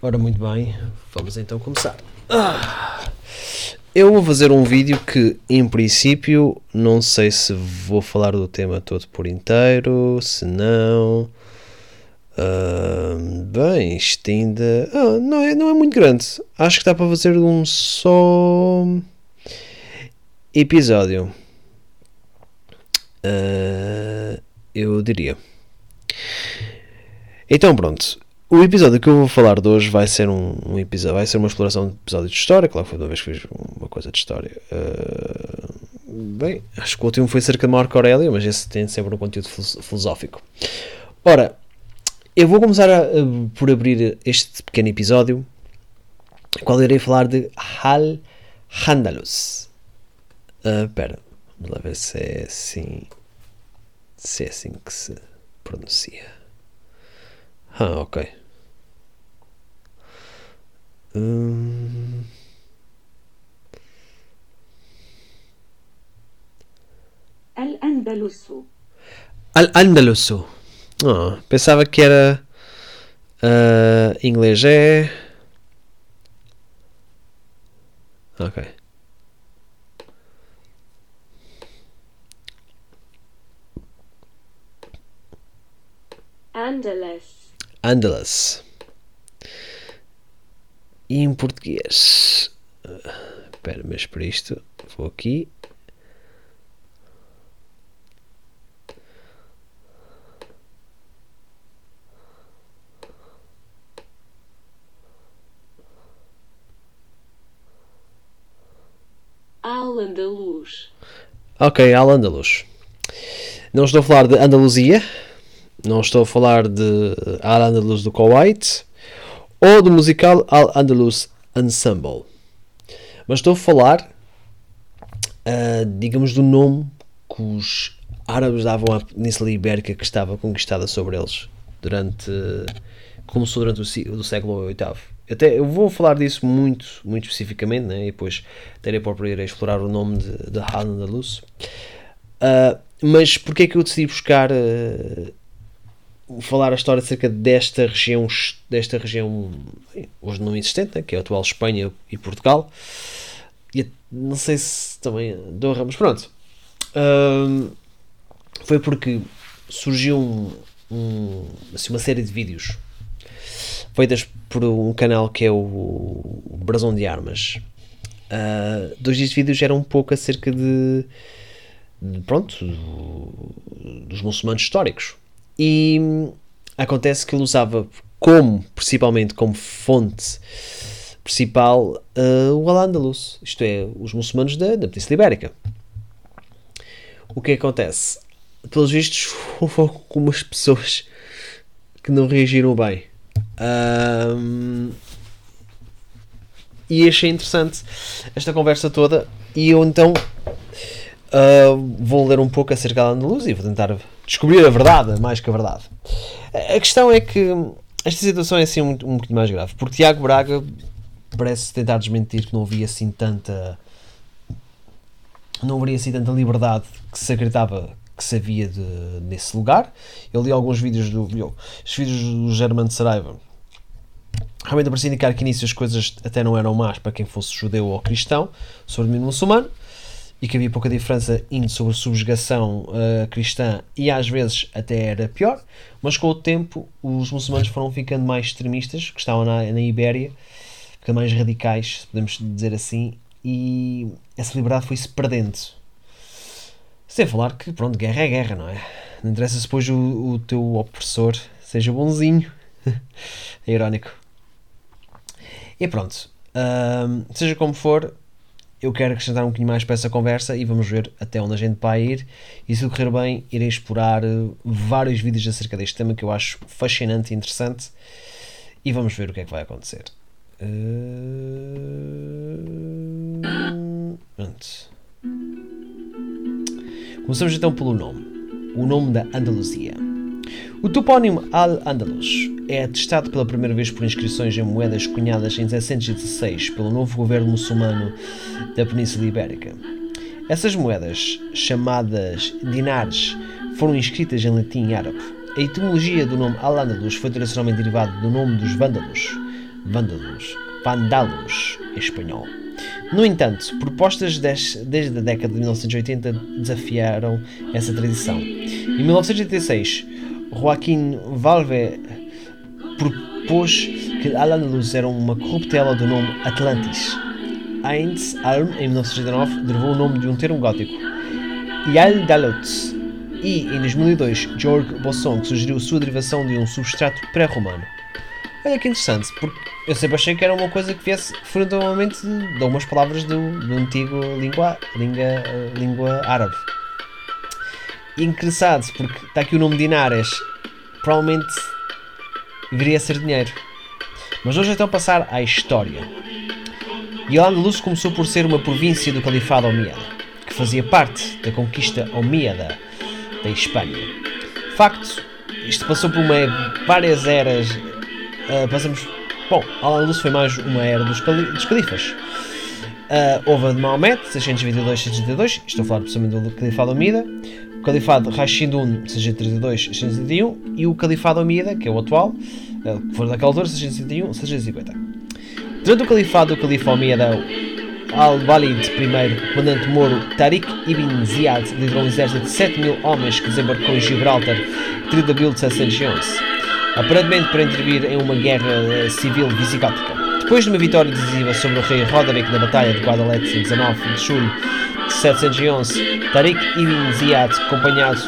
Ora, muito bem, vamos então começar. Eu vou fazer um vídeo que, em princípio, não sei se vou falar do tema todo por inteiro, se não. Ah, bem, isto ainda. Ah, não, é, não é muito grande. Acho que dá para fazer um só. episódio. Ah, eu diria. Então, pronto. O episódio que eu vou falar de hoje vai ser um, um episódio, vai ser uma exploração de episódio de história. Claro, foi uma vez que fiz uma coisa de história. Uh, bem, acho que o último foi cerca de Marco Aurélio, mas esse tem sempre um conteúdo filosófico. Ora, eu vou começar a, a, por abrir este pequeno episódio, qual irei falar de Hal Handalus. Uh, vamos lá ver se é assim, se é assim que se pronuncia. Ah, ok. Hum... Al-Andalus. Al-Andalus. Oh, pensava que era uh, inglês. É. Ok. Andalus. Andalus. E em português. Espera, mas para isto vou aqui. Al-Andalus. Ok, Al-Andalus. Não estou a falar de Andaluzia, não estou a falar de Al-Andalus do Kuwait ou do musical Al-Andalus Ensemble. Mas estou a falar, uh, digamos, do nome que os árabes davam à Península Ibérica que estava conquistada sobre eles durante. começou durante o, século VIII. Até, eu vou falar disso muito, muito especificamente, né? e depois terei para ir a explorar o nome de, de Al-Andalus. Uh, mas porquê é que eu decidi buscar uh, falar a história acerca desta região, desta região hoje não existente, né, que é a atual Espanha e Portugal. E não sei se também dou ramos, pronto. Um, foi porque surgiu um, um, assim, uma série de vídeos feitas por um canal que é o, Brasão de Armas. Uh, dois destes vídeos eram um pouco acerca de, de pronto, do, dos muçulmanos históricos e acontece que ele usava como, principalmente como fonte principal, uh, o Al-Andalus, isto é, os muçulmanos da, da Península Ibérica. O que acontece? Pelos vistos, houve algumas pessoas que não reagiram bem. Um, e achei interessante esta conversa toda. E eu então uh, vou ler um pouco acerca da Andaluz e vou tentar descobrir a verdade, mais que a verdade. A questão é que esta situação é assim um, um bocadinho mais grave, porque Tiago Braga parece tentar desmentir que não havia assim tanta não haveria assim tanta liberdade que se acreditava que se havia de, nesse lugar. Eu li alguns vídeos do eu, os vídeos do Germano Saraiva realmente parecia indicar que início as coisas até não eram más para quem fosse judeu ou cristão sobre domínio muçulmano e que havia pouca diferença indo sobre subjugação uh, cristã e às vezes até era pior, mas com o tempo os muçulmanos foram ficando mais extremistas, que estavam na, na Ibéria, ficando mais radicais, podemos dizer assim, e essa liberdade foi-se perdendo. Sem falar que, pronto, guerra é guerra, não é? Não interessa se depois o, o teu opressor seja bonzinho. é irónico. E pronto. Uh, seja como for, eu quero acrescentar um bocadinho mais para essa conversa e vamos ver até onde a gente vai ir. E se correr bem, irei explorar eh, vários vídeos acerca deste tema que eu acho fascinante e interessante. E vamos ver o que é que vai acontecer. Uh... Começamos então pelo nome. O nome da Andaluzia. O topónimo Al-Andalus é atestado pela primeira vez por inscrições em moedas cunhadas em 1716 pelo novo governo muçulmano da Península Ibérica. Essas moedas, chamadas dinares, foram inscritas em latim e árabe. A etimologia do nome Al-Andalus foi tradicionalmente derivada do nome dos vândalos, vândalos, vândalos em espanhol. No entanto, propostas des- desde a década de 1980 desafiaram essa tradição. Em 1986, Joaquim Valve propôs que Al-Andalus era uma corruptela do nome Atlantis. Heinz Alm, em 1989, derivou o nome de um termo gótico, Yaldalut. E, em 2002, Georg Bosson sugeriu sua derivação de um substrato pré-romano. Olha que interessante, porque eu sempre achei que era uma coisa que viesse frontalmente de algumas palavras do, do antigo língua, língua, eh, língua árabe. Engraçado, porque está aqui o nome de Inares, provavelmente viria a ser dinheiro. Mas hoje então passar à história. E Al-Andalus começou por ser uma província do Califado Omíada, que fazia parte da conquista Omíada da Espanha. Facto, isto passou por uma, várias eras. ah, passamos. Bom, Al-Andalus foi mais uma era dos, cali, dos califas. Ah, houve a de Maomé, 622-632, estou a falar precisamente do Califado Omíada, o Califado Rashidun, 632-631, e o Califado Omíada, que é o atual, ah, que foi daquela altura, 661-650. Durante o califado do califa Omíada Al-Walid I, comandante moro Tariq ibn Ziyad liderou um exército de 7 mil homens que desembarcou em Gibraltar 30 de abril de 711, aparentemente para intervir em uma guerra eh, civil visigótica. Depois de uma vitória decisiva sobre o rei Roderick na Batalha de Guadalete em 19 de julho 711, Tariq ibn Ziyad, acompanhado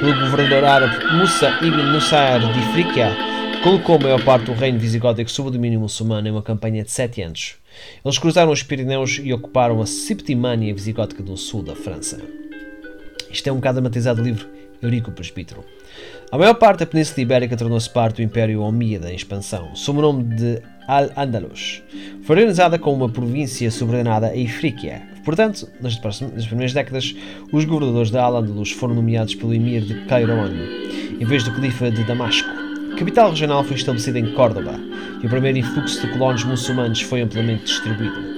pelo governador árabe Musa ibn Nusayr de Ifriqiya, colocou a maior parte do reino visigótico sob o domínio muçulmano em uma campanha de 7 anos. Eles cruzaram os Pirineus e ocuparam a Septimânia visigótica do sul da França. Isto é um bocado dramatizado do livro Eurico Presbítero. A maior parte da Península Ibérica tornou-se parte do Império Omíada em expansão, sob o nome de Al-Andalus. Foi organizada como uma província subordinada a Ifríquia. Portanto, nas, nas primeiras décadas, os governadores de Al-Andalus foram nomeados pelo emir de Cairoan, em vez do califa de Damasco. A capital regional foi estabelecida em Córdoba e o primeiro influxo de colonos muçulmanos foi amplamente distribuído.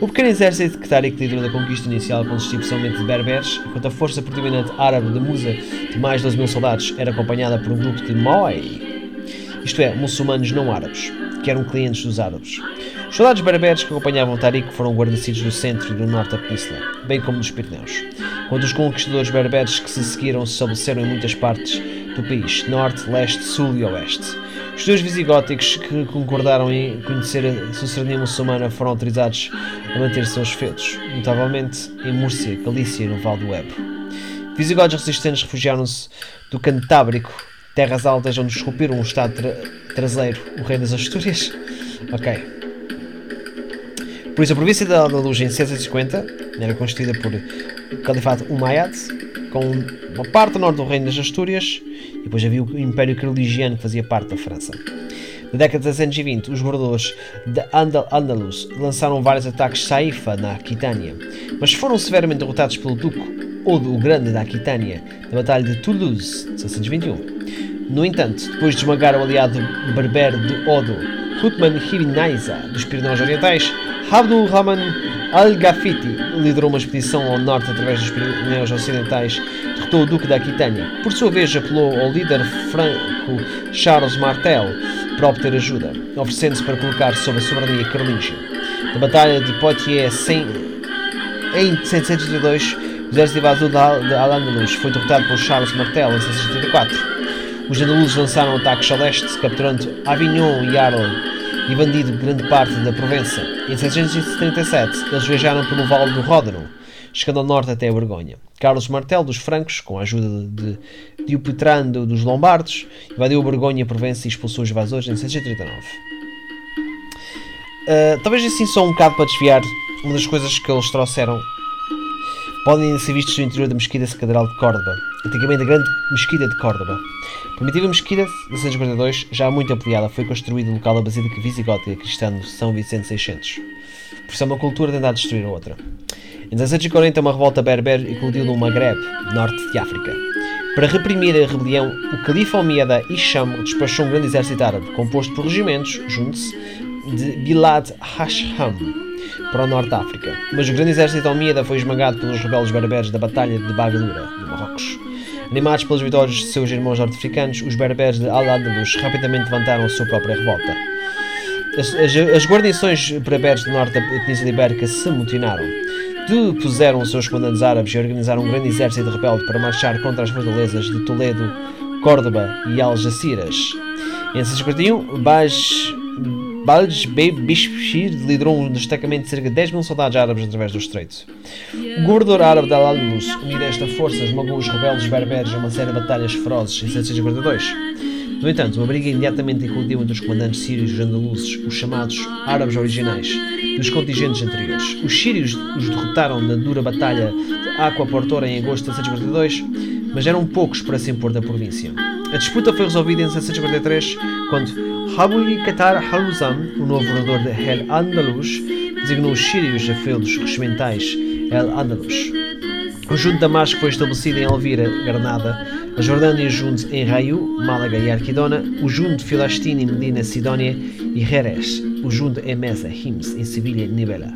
O pequeno exército que Tariq liderou da conquista inicial consistia principalmente de berberes, enquanto a força predominante árabe de Musa, de mais de 12 mil soldados, era acompanhada por um grupo de Moai, isto é, muçulmanos não árabes, que eram clientes dos árabes. Os soldados berberes que acompanhavam Tariq foram guarnecidos do centro e do norte da península, bem como dos Pirineus, enquanto os conquistadores berberes que se seguiram se estabeleceram em muitas partes do país, norte, leste, sul e oeste. Os judeus visigóticos que concordaram em conhecer a soberania muçulmana foram autorizados a manter seus feudos, notavelmente em Múrcia, Galícia e no Val do Ebro. Visigodos resistentes refugiaram-se do Cantábrico, terras altas onde esculpiram o estado tra traseiro, o rei das Astúrias. Ok. Por isso, a província da Andaluz em 750 era constituída por Califado Umayyad, com uma parte norte do reino das Astúrias, e depois havia o Império Carolingiano que fazia parte da França. Na década de 720, os governadores de Andal Andalus lançaram vários ataques Saifa na Aquitânia, mas foram severamente derrotados pelo Duque Odo o Grande da Aquitânia na Batalha de Toulouse, de 721. No entanto, depois de esmagar o aliado berber de Odo, Hutman ibn Naiza, dos Pirineus Orientais, Abdul Rahman al-Gafiti liderou uma expedição ao norte através dos Pirineus Ocidentais, derrotou o Duque da Aquitânia. Por sua vez, apelou ao líder franco Charles Martel para obter ajuda, oferecendo-se para colocar sob a soberania carolíngia. Na Batalha de Poitiers, sem, em 732, o exército invasor de Al- de Al-Andalus foi derrotado por Charles Martel em 734. Os andalusos lançaram ataques a leste, capturando Avignon e Arles e bandido grande parte da Provença. Em 737, eles viajaram pelo Vale do Ródano, chegando ao norte até a Borgonha. Carlos Martel dos francos, com a ajuda de Diopetrando dos lombardos, invadiu a Borgonha, a Provença e expulsou os invasores em 739. Uh, talvez assim só um bocado para desviar uma das coisas que eles trouxeram podem ser vistos no interior da Mesquita Catedral de Córdoba, antigamente a Grande Mesquita de Córdoba. A primitiva Mesquita de 1942, já muito ampliada, foi construída no local da Basílica Visigótica cristã de São Vicente 600. Por isso é uma cultura tentar destruir a outra. Em 1640, uma revolta berber eclodiu no Maghreb, norte de África. Para reprimir a rebelião, o califa Omíada Hisham despachou um grande exército árabe, composto por regimentos, junte-se, de Bilad Hasham, para o norte da África. Mas o grande exército Omíada foi esmagado pelos rebeldes berberes da Batalha de Bagadura, no Marrocos. Animados pelas vitórias de seus irmãos norte-africanos, os berberes de Al-Andalus rapidamente levantaram a sua própria revolta. As, as, as guarnições berberes do norte da Península Ibérica se mutinaram. Depuseram os seus comandantes árabes e organizaram um grande exército rebelde para marchar contra as fortalezas de Toledo, Córdoba e Algeciras. Em 641, Baj, Balj Bishir liderou um destacamento de cerca de 10 mil soldados árabes através do estreito. O governador árabe de Al-Andalus, unido a esta força, esmagou os rebeldes berberes em uma série de batalhas ferozes em 742. No entanto, uma briga imediatamente eclodiu entre os comandantes sírios e andaluzes, os chamados árabes originais, e os contingentes anteriores. Os sírios os derrotaram na dura batalha de Aqua Portora em agosto de 742, mas eram poucos para se impor da província. A disputa foi resolvida em 743, quando Habuli Qatar Haluzam, o novo governador de El Andalus, designou os sírios a feudos regimentais El Andalus. O junto de Damasco foi estabelecido em Elvira, Granada, a Jordânia junto em Raio, Málaga e Arquidona, o Filastine em Medina, Sidónia e Jerez, o junto em Mesa, Hims, em Sevilha e Nibela.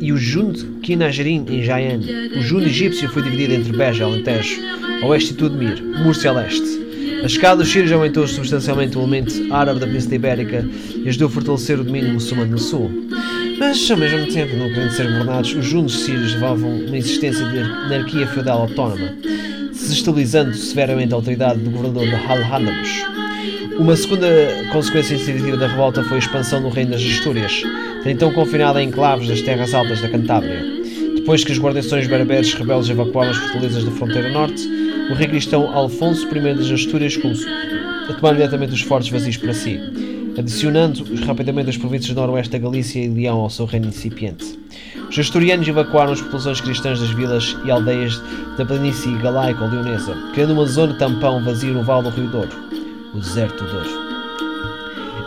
E o junto Kinajerim em Jaén. O junto egípcio foi dividido entre Beja, Alentejo, oeste e Tudmir, Múrcia a leste. A escada dos sírios aumentou substancialmente o elemento árabe da Península Ibérica e ajudou a fortalecer o domínio muçulmano no sul. Mas, ao mesmo tempo, não querendo ser governados, os juntos sírios levavam uma existência de anarquia feudal autónoma, desestabilizando severamente a autoridade do governador de Al-Handalus. Uma segunda consequência significativa da revolta foi a expansão do reino das Astúrias, então confinada em enclaves das terras altas da Cantábria. Depois que as guarnições berberes rebeldes evacuaram as fortalezas da fronteira norte, o rei cristão Alfonso I das Astúrias começou a tomar imediatamente os fortes vazios para si, adicionando rapidamente as províncias do noroeste da Galícia e Leão ao seu reino incipiente. Os asturianos evacuaram as populações cristãs das vilas e aldeias da planície galaica ou leonesa, criando uma zona tampão vazia no vale do Rio Douro, o deserto do Douro.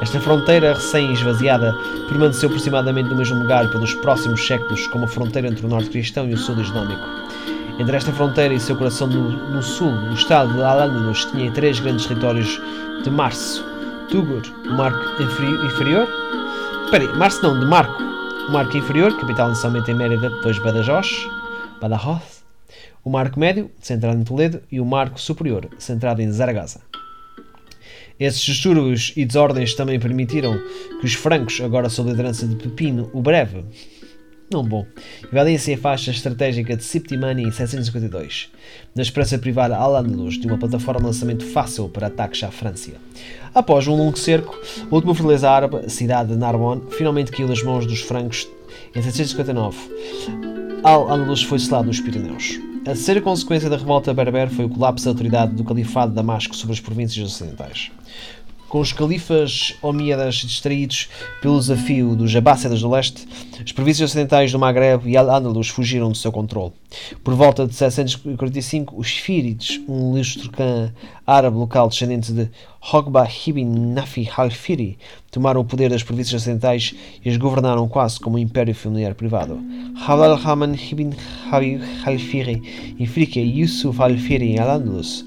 Esta fronteira recém-esvaziada permaneceu aproximadamente no mesmo lugar pelos próximos séculos como a fronteira entre o norte cristão e o sul islâmico. Entre esta fronteira e seu coração no, no sul, o estado de Al-Andalus tinha três grandes territórios de Março, Tugur, o Marco Inferior, espera aí, não, de Marco, Marco Inferior, capital inicialmente em Mérida, depois Badajoz, Badajoz, o Marco Médio, centrado em Toledo, e o Marco Superior, centrado em Zaragoza. Esses distúrbios e desordens também permitiram que os francos, agora sob a liderança de Pepino o Breve, não bom, valem-se a faixa estratégica de Septimani em 752, na esperança de privar Al-Andalus de uma plataforma de lançamento fácil para ataques à França. Após um longo cerco, a última fortaleza árabe, a cidade de Narbonne, finalmente caiu nas mãos dos francos em 759. Al-Andalus foi selado nos Pirineus. A terceira consequência da revolta berber foi o colapso da autoridade do Califado de Damasco sobre as províncias ocidentais. Com os califas omíadas distraídos pelo desafio dos Abássidas do leste, as províncias ocidentais do Maghreb e Al-Andalus fugiram do seu controle. Por volta de 745, os Fírides, um lustrocan árabe local descendente de Hogba ibn Nafi al-Firi, tomaram o poder das províncias ocidentais e as governaram quase como um império familiar privado. Halal Haman ibn Habib al-Firi e Yusuf al-Firi em Al-Andalus.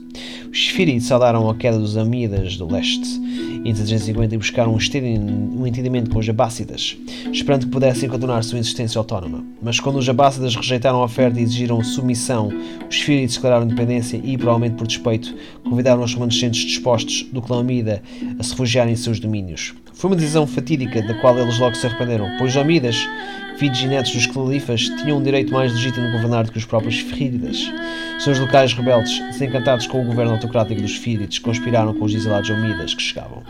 Os Fírides saudaram a queda dos Amíadas do leste em 750 e buscaram um entendimento com os Abássidas, esperando que pudessem continuar sua existência autónoma. Mas quando os Abássidas rejeitaram a oferta e exigiram submissão, os Fírides declararam independência e, provavelmente por despeito, convidaram os remanescentes dispostos do clã Amida a se refugiarem em seus domínios. Foi uma decisão fatídica da qual eles logo se arrependeram, pois os Amidas, filhos e netos dos califas, tinham um direito mais legítimo de governar do que os próprios Fíridas. Seus locais rebeldes, desencantados com o governo autocrático dos Fírides, conspiraram com os exilados Amidas que chegavam.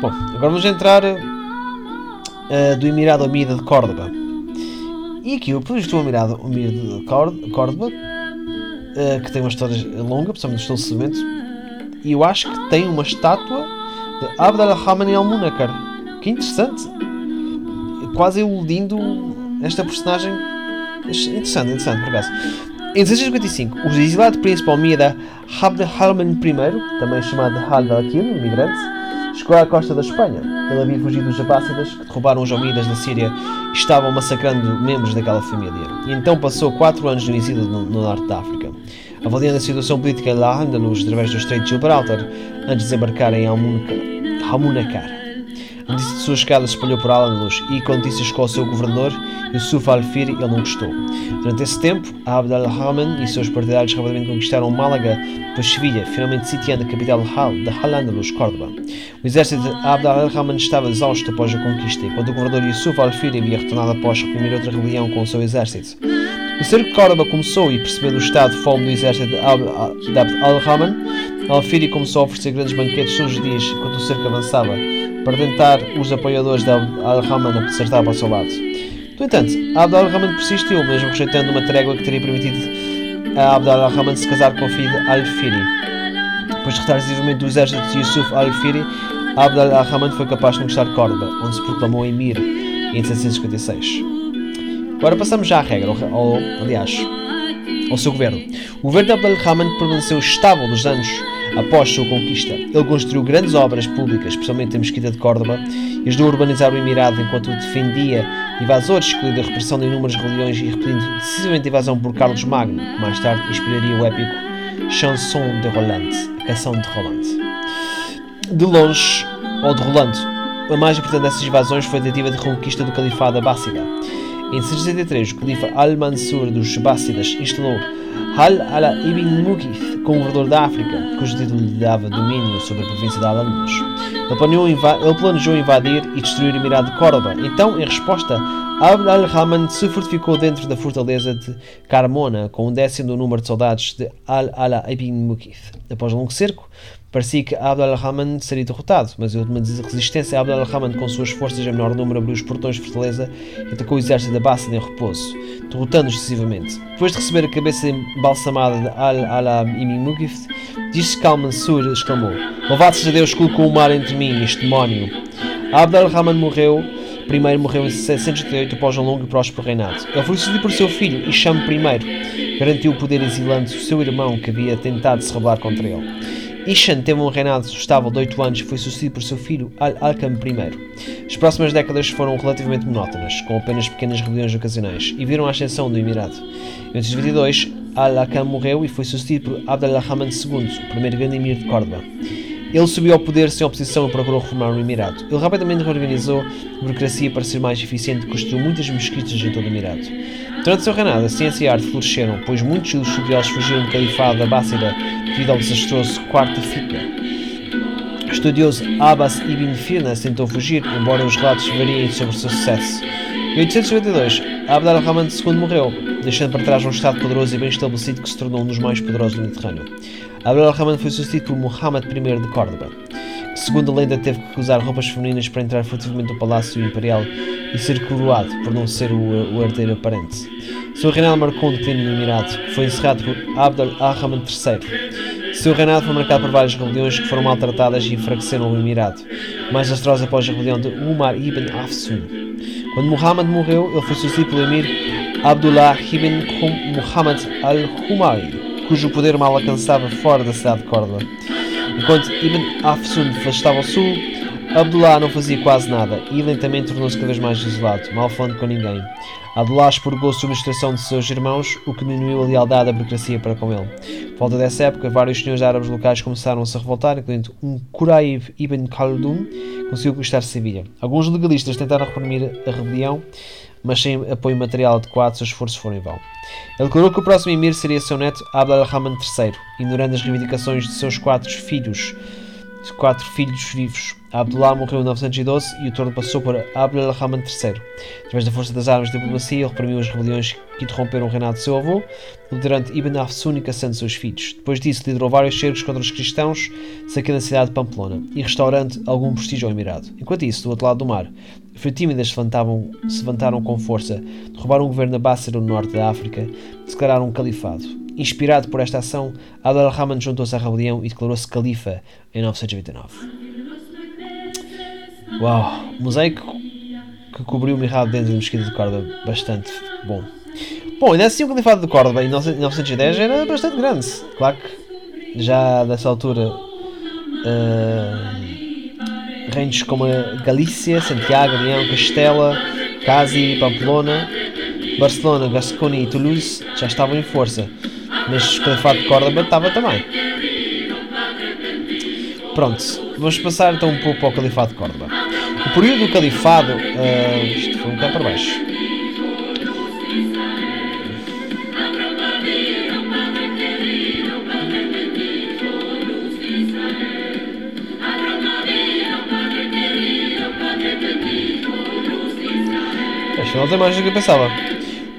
Bom, agora vamos entrar uh, do Emirado Amida de Córdoba. E aqui, eu pus o Emirado Amida de Córdoba, uh, que tem uma história longa, principalmente no estabelecimento, e eu acho que tem uma estátua de Abd al-Rahman al-Munakar. Que interessante! Quase iludindo esta personagem. Interessante, interessante, por acaso. Em 1655, o exilado príncipe Almida Abd al-Rahman I, também chamado Hal al-Akil, imigrante, chegou à costa da Espanha. Ele havia fugido dos Abássidas, que derrubaram os Almidas da Síria e estavam massacrando membros daquela família. E então passou quatro anos no exílio no, no norte da África, avaliando a situação política lá Andalus através do Estreito de Gibraltar, antes de desembarcar em Almunacar. A notícia de sua chegada se espalhou por Al-Andalus e com notícias chegou ao seu governador, Yusuf al-Firi, ele não gostou. Durante esse tempo, Abd al-Rahman e seus partidários rapidamente conquistaram Málaga, depois Sevilha, finalmente sitiando a capital de Al-Andalus, Córdoba. O exército de Abd al-Rahman estava exausto após a conquista, enquanto o governador Yusuf al-Firi havia retornado após reprimir outra rebelião com o seu exército. O cerco de Córdoba começou e, percebendo o estado de fome do exército de Abd al-Rahman, al-Firi começou a oferecer grandes banquetes todos os dias enquanto o cerco avançava, para tentar os apoiadores de al-Rahman a acertar para o seu lado. No entanto, Abd al-Rahman persistiu, mesmo rejeitando uma trégua que teria permitido a Abd al-Rahman se casar com o filho de al-Firi. Depois de retar do exército de Yusuf al-Firi, Abd al-Rahman foi capaz de conquistar Córdoba, onde se proclamou emir em 756. Agora passamos já à regra, ao, aliás, ao seu governo. O governo de Abd al-Rahman permaneceu estável nos anos após sua conquista. Ele construiu grandes obras públicas, especialmente a Mesquita de Córdoba, e ajudou a urbanizar o Emirado enquanto defendia invasores, excluindo a repressão de inúmeras rebeliões e repelindo decisivamente a invasão por Carlos Magno, que mais tarde inspiraria o épico Chanson de Roland, a canção de Roland. De longe, ou de Rolando, a mais importante dessas invasões foi a tentativa de reconquista do Califado Abássida. Em 663, o califa Al-Mansur dos Bássidas instalou Hal ala ibn Mughith governador da África, cujo título lhe dava domínio sobre a província de Al-Andalus. Ele, planejou invadir e destruir o Emirado de Córdoba. Então, em resposta, Abd al-Rahman se fortificou dentro da fortaleza de Carmona com um décimo do número de soldados de Al-Ala ibn Mughith. Após um longo cerco, Parecia que Abd al-Rahman seria derrotado, mas a última resistência, Abd al-Rahman, com suas forças em menor número, abriu os portões de fortaleza e atacou o exército da Bassa em repouso, derrotando-os decisivamente. Depois de receber a cabeça embalsamada de Al-Ala ibn disse que Al-Mansur exclamou: Louvado seja Deus colocou o mar entre mim e este demónio. Abd al-Rahman morreu primeiro morreu em 738 após um longo e próspero reinado. Ele foi sucedido por seu filho, Isham I, garantiu o poder exilando o seu irmão que havia tentado se rebelar contra ele. Ishan teve um reinado estável de 8 anos e foi sucedido por seu filho Al-Alkam I. As próximas décadas foram relativamente monótonas, com apenas pequenas rebeliões ocasionais, e viram a ascensão do Emirado. Em 822, Al-Alkam morreu e foi sucedido por Abd al-Rahman II, o primeiro grande emir de Córdoba. Ele subiu ao poder sem oposição e procurou reformar o Emirado. Ele rapidamente reorganizou a burocracia para ser mais eficiente e construiu muitas mesquitas em todo o Emirado. Durante seu reinado, a ciência e a arte floresceram, pois muitos dos estudiosos fugiram do califado da Bássida devido ao desastroso Quarto Fitna. O estudioso Abbas ibn Firnas tentou fugir, embora os relatos variem sobre o seu sucesso. Em 892, Abd al-Rahman II morreu, deixando para trás um Estado poderoso e bem estabelecido que se tornou um dos mais poderosos do Mediterrâneo. Abd al-Rahman foi sucedido por Muhammad I de Córdoba, segundo a lenda, teve que usar roupas femininas para entrar furtivamente no palácio imperial e ser coroado por não ser o, o herdeiro aparente. Seu reinado marcou um declínio no Emirado, que foi encerrado por Abd al-Rahman III. Seu reinado foi marcado por várias rebeliões que foram maltratadas e enfraqueceram o Emirado, mais desastrosa após a rebelião de Umar ibn Afsun. Quando Muhammad morreu, ele foi sucedido pelo emir Abdullah ibn Muhammad al-Humaydi, cujo poder mal alcançava fora da cidade de Córdoba. Enquanto Ibn Afsun estava ao sul, Abdullah não fazia quase nada e lentamente tornou-se cada vez mais isolado, mal falando com ninguém. Abdullah expurgou a subministração de seus irmãos, o que diminuiu a lealdade da burocracia para com ele. Volta dessa época, vários senhores árabes locais começaram a se revoltar, incluindo um Quraib ibn Khaldun, conseguiu conquistar Sevilha. Alguns legalistas tentaram reprimir a rebelião, mas sem apoio material adequado, seus esforços foram em vão. Ele declarou que o próximo emir seria seu neto Abd al-Rahman III, ignorando as reivindicações de seus quatro filhos, quatro filhos vivos. Abdullah morreu em 912 e o trono passou para Abd al-Rahman III. Através da força das armas de diplomacia, ele reprimiu as rebeliões que interromperam o reinado de seu avô, liderando Ibn Afsun e caçando seus filhos. Depois disso, liderou vários cercos contra os cristãos, saqueando a cidade de Pamplona e restaurando algum prestígio ao Emirado. Enquanto isso, do outro lado do mar, Fatímidas se levantavam, se levantaram com força, derrubaram o governo Abássida no norte da África, declararam um califado. Inspirado por esta ação, Abd al-Rahman juntou-se à rebelião e declarou-se califa em 929. Uau! Mosaico que cobriu o mirrado dentro da mesquita de Córdoba. Bastante bom. Bom, ainda assim o califado de Córdoba em 910 era bastante grande. Claro que já dessa altura uh, reinos como a Galícia, Santiago, Leão, Castela, Casi, Pamplona, Barcelona, Gasconia e Toulouse já estavam em força. Mas o califado de Córdoba estava também. Pronto, vamos passar então um pouco para o califado de Córdoba. O período do califado. ah, isto foi um bocado para baixo. Afinal tem mais do que eu pensava.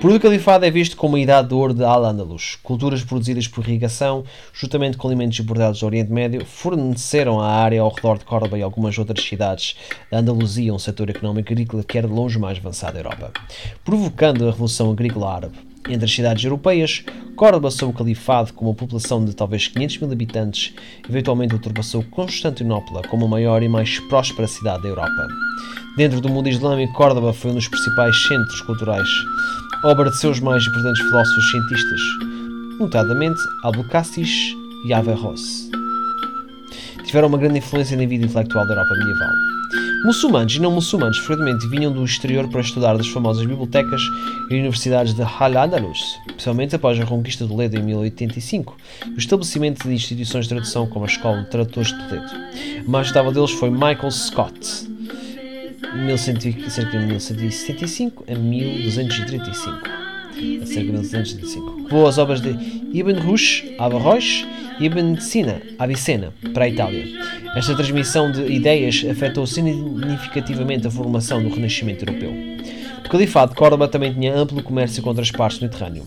O califado é visto como a idade de ouro de Al-Ándalus. Culturas produzidas por irrigação, juntamente com alimentos importados do Oriente Médio, forneceram à área ao redor de Córdoba e algumas outras cidades da Andaluzia um setor económico agrícola que era de longe mais avançado da Europa. Provocando a Revolução Agrícola Árabe. Entre as cidades europeias, Córdoba sob o califado com uma população de talvez 500 mil habitantes, eventualmente ultrapassou Constantinopla como a maior e mais próspera cidade da Europa. Dentro do mundo islâmico, Córdoba foi um dos principais centros culturais, obra de seus mais importantes filósofos cientistas, notadamente Abul Cassis e Averroes. Tiveram uma grande influência na vida intelectual da Europa medieval. Muçulmanos e não muçulmanos frequentemente vinham do exterior para estudar das famosas bibliotecas e universidades de Al-Andalus, especialmente após a conquista de Toledo em 1085 e o estabelecimento de instituições de tradução como a Escola de Tradutores de Toledo. A mais notável deles foi Michael Scott, 1100 cerca de 1175 a 1235. A cerca de 1235. Boas obras de Ibn Rushd, Averroes e Ibn Sina, Avicena, para a Itália. Esta transmissão de ideias afetou significativamente a formação do Renascimento Europeu. Califado de Córdoba também tinha amplo comércio com outras partes do Mediterrâneo,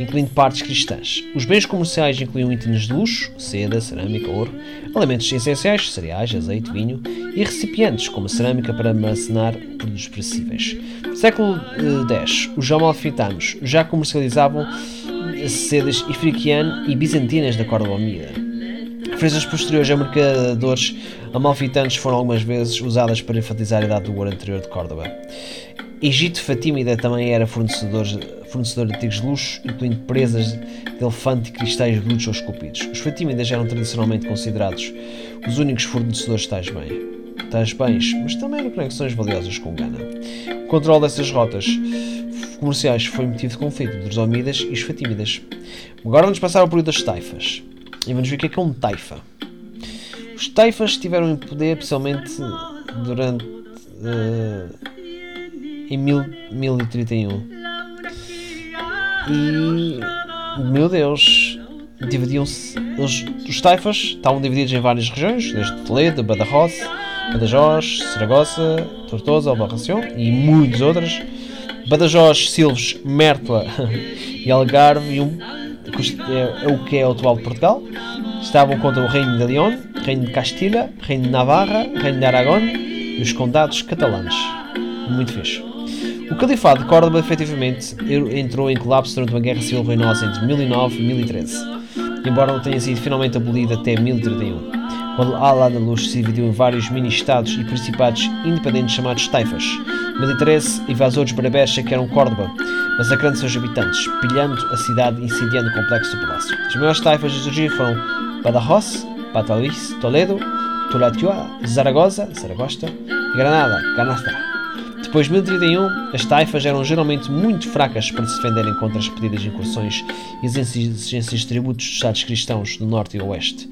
incluindo partes cristãs. Os bens comerciais incluíam itens de luxo, seda, cerâmica, ouro, alimentos essenciais, cereais, azeite, vinho e recipientes, como cerâmica para armazenar produtos perecíveis. Século X, os amalfitanos já comercializavam sedas ifriquiano e bizantinas da Córdoba Unida. Referências posteriores a mercadores amalfitanos foram algumas vezes usadas para enfatizar a idade do ouro anterior de Córdoba. Egito Fatímida também era fornecedor, fornecedor de artigos de luxo, incluindo presas de elefante e cristais brutos ou esculpidos. Os Fatímidas eram tradicionalmente considerados os únicos fornecedores de tais, bem, tais bens, mas também eram conexões valiosas com Gana. O controle dessas rotas comerciais foi motivo de conflito entre os Omídas e os Fatímidas. Agora vamos passar ao período das taifas. E vamos ver o que é que é um taifa. Os taifas estiveram em poder, especialmente durante. Uh, em mil, 1031. E. Meu Deus! Dividiam-se. Os taifas estavam divididos em várias regiões, desde Toledo, Badajoz, Badajoz, Saragossa, Tortosa, Albarração e muitas outras. Badajoz, Silves, Mértola e Algarve e um, é, é, o que é o atual de Portugal. Estavam contra o Reino de León, Reino de Castilha, Reino de Navarra, Reino de Aragão e os condados catalães. Muito fixe. O Califado de Córdoba efetivamente entrou em colapso durante uma guerra civil ruinosa entre 1009 e 1013, embora não tenha sido finalmente abolida até 1031, quando Al-Andalus se dividiu em vários mini-estados e principados independentes chamados taifas. 1013, invasores berberes saquearam Córdoba, massacrando seus habitantes, pilhando a cidade e incendiando o complexo do palácio. As maiores taifas a surgir foram Badajoz, Batalis, Toledo, Tulatioa, Zaragoza, Zaragosta e Granada, Canastra. Depois de 1031, as taifas eram geralmente muito fracas para se defenderem contra as repetidas incursões e as exigências de tributos dos Estados cristãos do Norte e Oeste,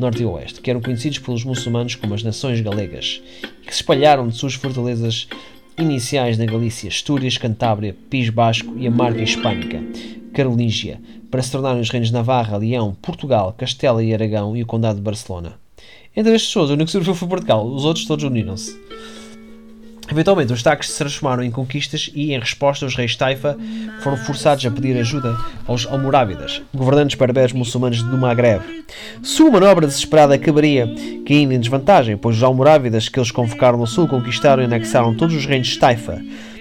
Norte e Oeste, que eram conhecidos pelos muçulmanos como as Nações Galegas, e que se espalharam de suas fortalezas iniciais na Galícia, Astúrias, Cantábria, Pis Basco e a Marca Hispânica, Carolíngia, para se tornarem os reinos de Navarra, Leão, Portugal, Castela e Aragão e o Condado de Barcelona. Entre estas pessoas, o único que sobreviveu foi Portugal, os outros todos uniram-se. Eventualmente, os destaques se transformaram em conquistas e, em resposta, os reis Taifa foram forçados a pedir ajuda aos almorávidas, governantes berberes muçulmanos do Maghreb. Sua manobra desesperada acabaria caindo em desvantagem, pois os almorávidas que eles convocaram no sul conquistaram e anexaram todos os reinos Taifa.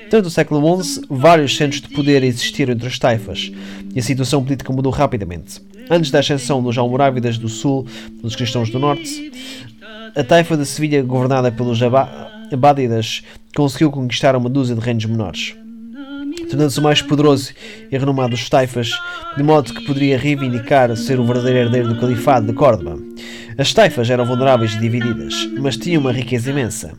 Durante o século XI, vários centros de poder existiram entre as taifas, e a situação política mudou rapidamente. Antes da ascensão dos almorávidas do sul dos cristãos do norte, a taifa de Sevilha, governada pelos Abádidas, conseguiu conquistar uma dúzia de reinos menores, tornando-se o mais poderoso e renomado dos taifas, de modo que poderia reivindicar ser o verdadeiro herdeiro do califado de Córdoba. As taifas eram vulneráveis e divididas, mas tinham uma riqueza imensa.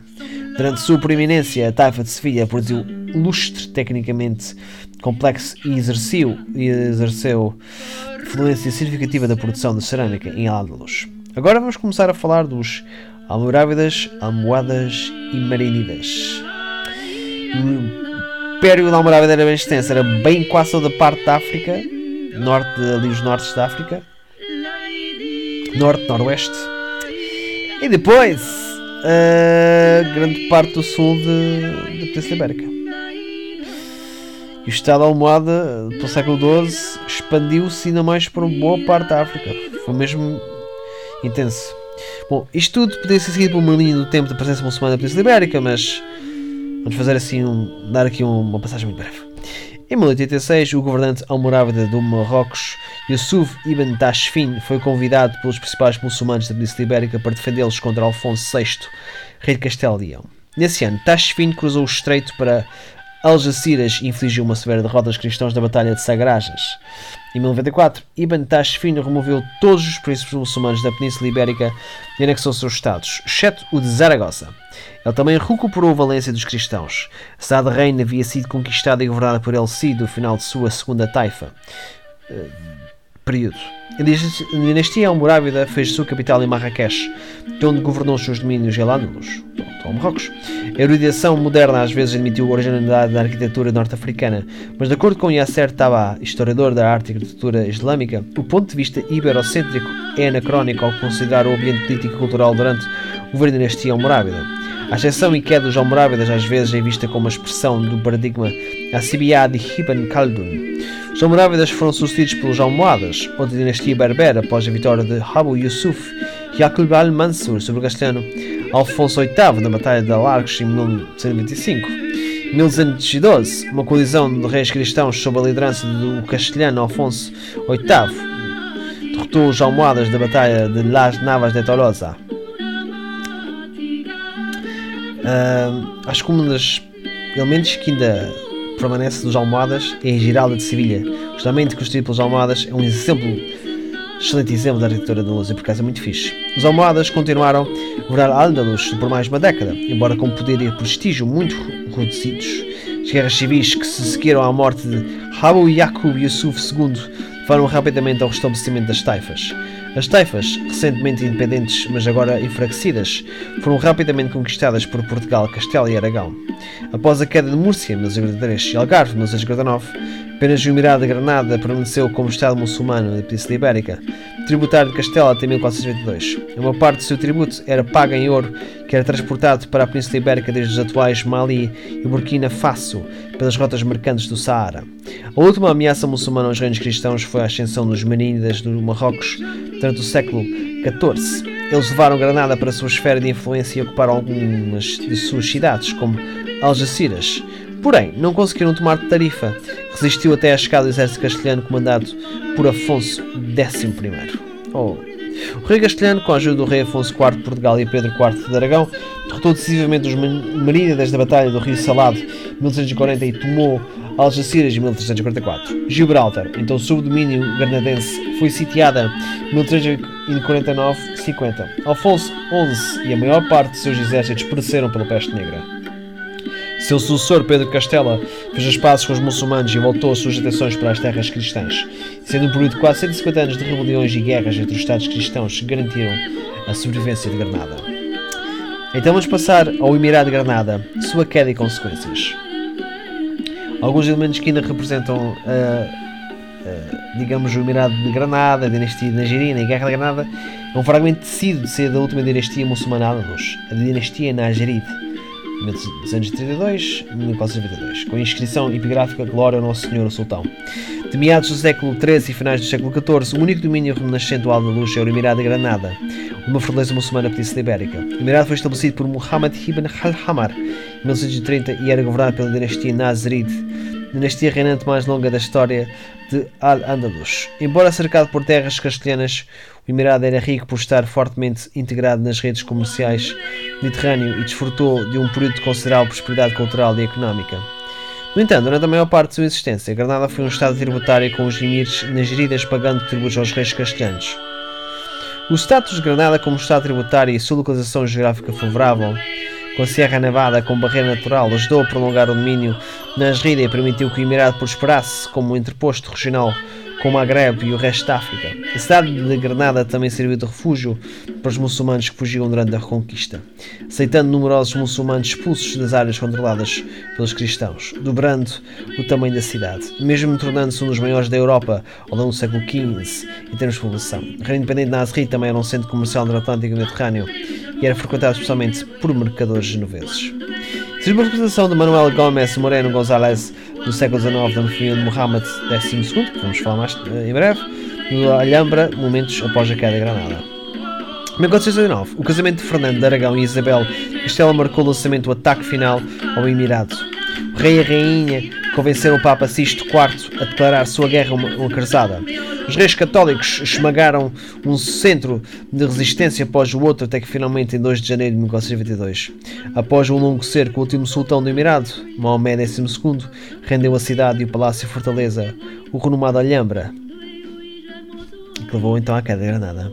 Durante sua proeminência, a taifa de Sevilha produziu lustre tecnicamente complexo e exerceu, e exerceu influência significativa da produção de cerâmica em Al-Andalus. Agora vamos começar a falar dos Almorávidas, Almohadas e Marinidas. O Império da Almorávida era bem extenso, era bem quase toda a parte da África, norte, ali os nortes da África, norte, noroeste, e depois a grande parte do sul da Península Ibérica. E o Estado da Almohada, pelo século XII, expandiu-se ainda mais uma boa parte da África. Foi mesmo intenso. Bom, isto tudo podia ser seguido por uma linha do tempo da presença muçulmana na Península Ibérica, mas vamos fazer assim um, dar aqui um- uma passagem muito breve. Em 1086, o governante almorávida do Marrocos, Yusuf ibn Tashfin, foi convidado pelos principais muçulmanos da Península Ibérica para defendê-los contra Alfonso VI, rei de Castela e Leão. Nesse ano, Tashfin cruzou o estreito para Algeciras infligiu uma severa derrota aos cristãos na Batalha de Sagrajas. Em 1094, Ibn Tashfin removeu todos os príncipes muçulmanos da Península Ibérica e anexou seus estados, exceto o de Zaragoza. Ele também recuperou Valência dos cristãos. A cidade de Reina havia sido conquistada e governada por El Cid no final de sua segunda taifa. Período. A dinasti- a dinastia almorávida fez sua capital em Marrakech, de onde governou os seus domínios Al-Ándalus, ao Marrocos. A erudição moderna às vezes admitiu a originalidade da arquitetura norte-africana, mas de acordo com Yasser Tabá, historiador da arte e arquitetura islâmica, o ponto de vista iberocêntrico é anacrónico ao considerar o ambiente político e cultural durante o governo da dinastia almorávida. A exceção e queda dos almorávidas às vezes é vista como uma expressão do paradigma Assibiyah de Ibn Khaldun. Os almorávidas foram sucedidos pelos almohadas, outra dinastia berbera após a vitória de Abu Yusuf Yaqub al-Mansur sobre o castelhano Alfonso VIII na Batalha de Alarcos em 1925. Em 1212, uma colisão de reis cristãos sob a liderança do castelhano Alfonso VIII derrotou os almohadas da Batalha de Las Navas de Tolosa. Ah, acho que um dos elementos que ainda permanece dos almohadas é a Giralda de Sevilha. Justamente construído pelos almohadas é um exemplo, excelente exemplo da arquitetura da Lúcia, por acaso é muito fixe. Os almohadas continuaram a governar Al-Andalus por mais uma década, embora com poder e prestígio muito reduzidos. As guerras civis que se seguiram à morte de Abu Yaqub Yusuf II levaram rapidamente ao restabelecimento das taifas. As taifas, recentemente independentes, mas agora enfraquecidas, foram rapidamente conquistadas por Portugal, Castela e Aragão. Após a queda de Múrcia, em 1953, e Algarve, em 1959, apenas o Emirado de Granada permaneceu como Estado muçulmano na Península Ibérica, tributário de Castela até 1422. Uma parte do seu tributo era paga em ouro, que era transportado para a Península Ibérica desde os atuais Mali e Burkina Faso, pelas rotas mercantes do Saara. A última ameaça muçulmana aos reinos cristãos foi a ascensão dos Manínidas do Marrocos durante o século XIV. Eles levaram Granada para a sua esfera de influência e ocuparam algumas de suas cidades, como Algeciras. Porém, não conseguiram tomar Tarifa. Resistiu até à chegada do exército castelhano comandado por Afonso X. Oh. O rei castelhano, com a ajuda do rei Afonso IV de Portugal e Pedro IV de Aragão, derrotou decisivamente os Marínidas da Batalha do Rio Salado em 1340 e tomou Algeciras em 1344. Gibraltar, então sob domínio granadense, foi sitiada em 1349-50. Alfonso XI e a maior parte de seus exércitos pereceram pela peste negra. Seu sucessor Pedro Castela fez as pazes com os muçulmanos e voltou as suas atenções para as terras cristãs, sendo um período de quase 150 anos de rebeliões e guerras entre os Estados cristãos que garantiram a sobrevivência de Granada. Então vamos passar ao Emirado de Granada, sua queda e consequências. Alguns elementos que ainda representam, ah, ah, digamos, o Emirado de Granada, a dinastia nagerina e a Guerra de Granada, é um fragmento tecido de ser da última dinastia muçulmana Andalus, a dinastia Najaride. 1232 1492, com a inscrição epigráfica Glória ao Nosso Senhor o Sultão. De meados do século XIII e finais do século XIV, o único domínio renascente do Al-Andalus é o Emirado de Granada, uma fortaleza muçulmana da Península Ibérica. O Emirado foi estabelecido por Muhammad ibn al-Hamar em 1930 e era governado pela dinastia Nazaride, dinastia reinante mais longa da história de Al-Andalus. Embora cercado por terras castelhanas, o Emirado era rico por estar fortemente integrado nas redes comerciais do Mediterrâneo e desfrutou de um período de considerável prosperidade cultural e económica. No entanto, durante a maior parte de sua existência, Granada foi um estado tributário com os emires nageridas pagando tributos aos reis castelhanos. O status de Granada como estado tributário e sua localização geográfica favorável, com a Serra Nevada como barreira natural, ajudou a prolongar o domínio na Nasrida e permitiu que o Emirado prosperasse como um interposto regional com o Maghreb e o resto da África. A cidade de Granada também serviu de refúgio para os muçulmanos que fugiam durante a Reconquista, aceitando numerosos muçulmanos expulsos das áreas controladas pelos cristãos, dobrando o tamanho da cidade, mesmo tornando-se um dos maiores da Europa ao longo do século XV em termos de população. O Reino Independente de Nasri também era um centro comercial no Atlântico Mediterrâneo e era frequentado especialmente por mercadores genoveses. Seja uma representação de Manuel Gómez Moreno González do século XIX da família de Muhammad XII, que vamos falar mais eh, em breve, no Alhambra, momentos após a queda de Granada. Em 1469, o casamento de Fernando de Aragão e Isabel Castela marcou o lançamento do ataque final ao Emirado. O rei e a rainha convenceram o Papa Sisto IV a declarar sua guerra uma, cruzada. Os reis católicos esmagaram um centro de resistência após o outro, até que finalmente, em 2 de janeiro de 1922, após um longo cerco, o último sultão do Emirado, Maomé XII, rendeu a cidade e o palácio fortaleza, o renomado Alhambra, que levou então à queda de Granada.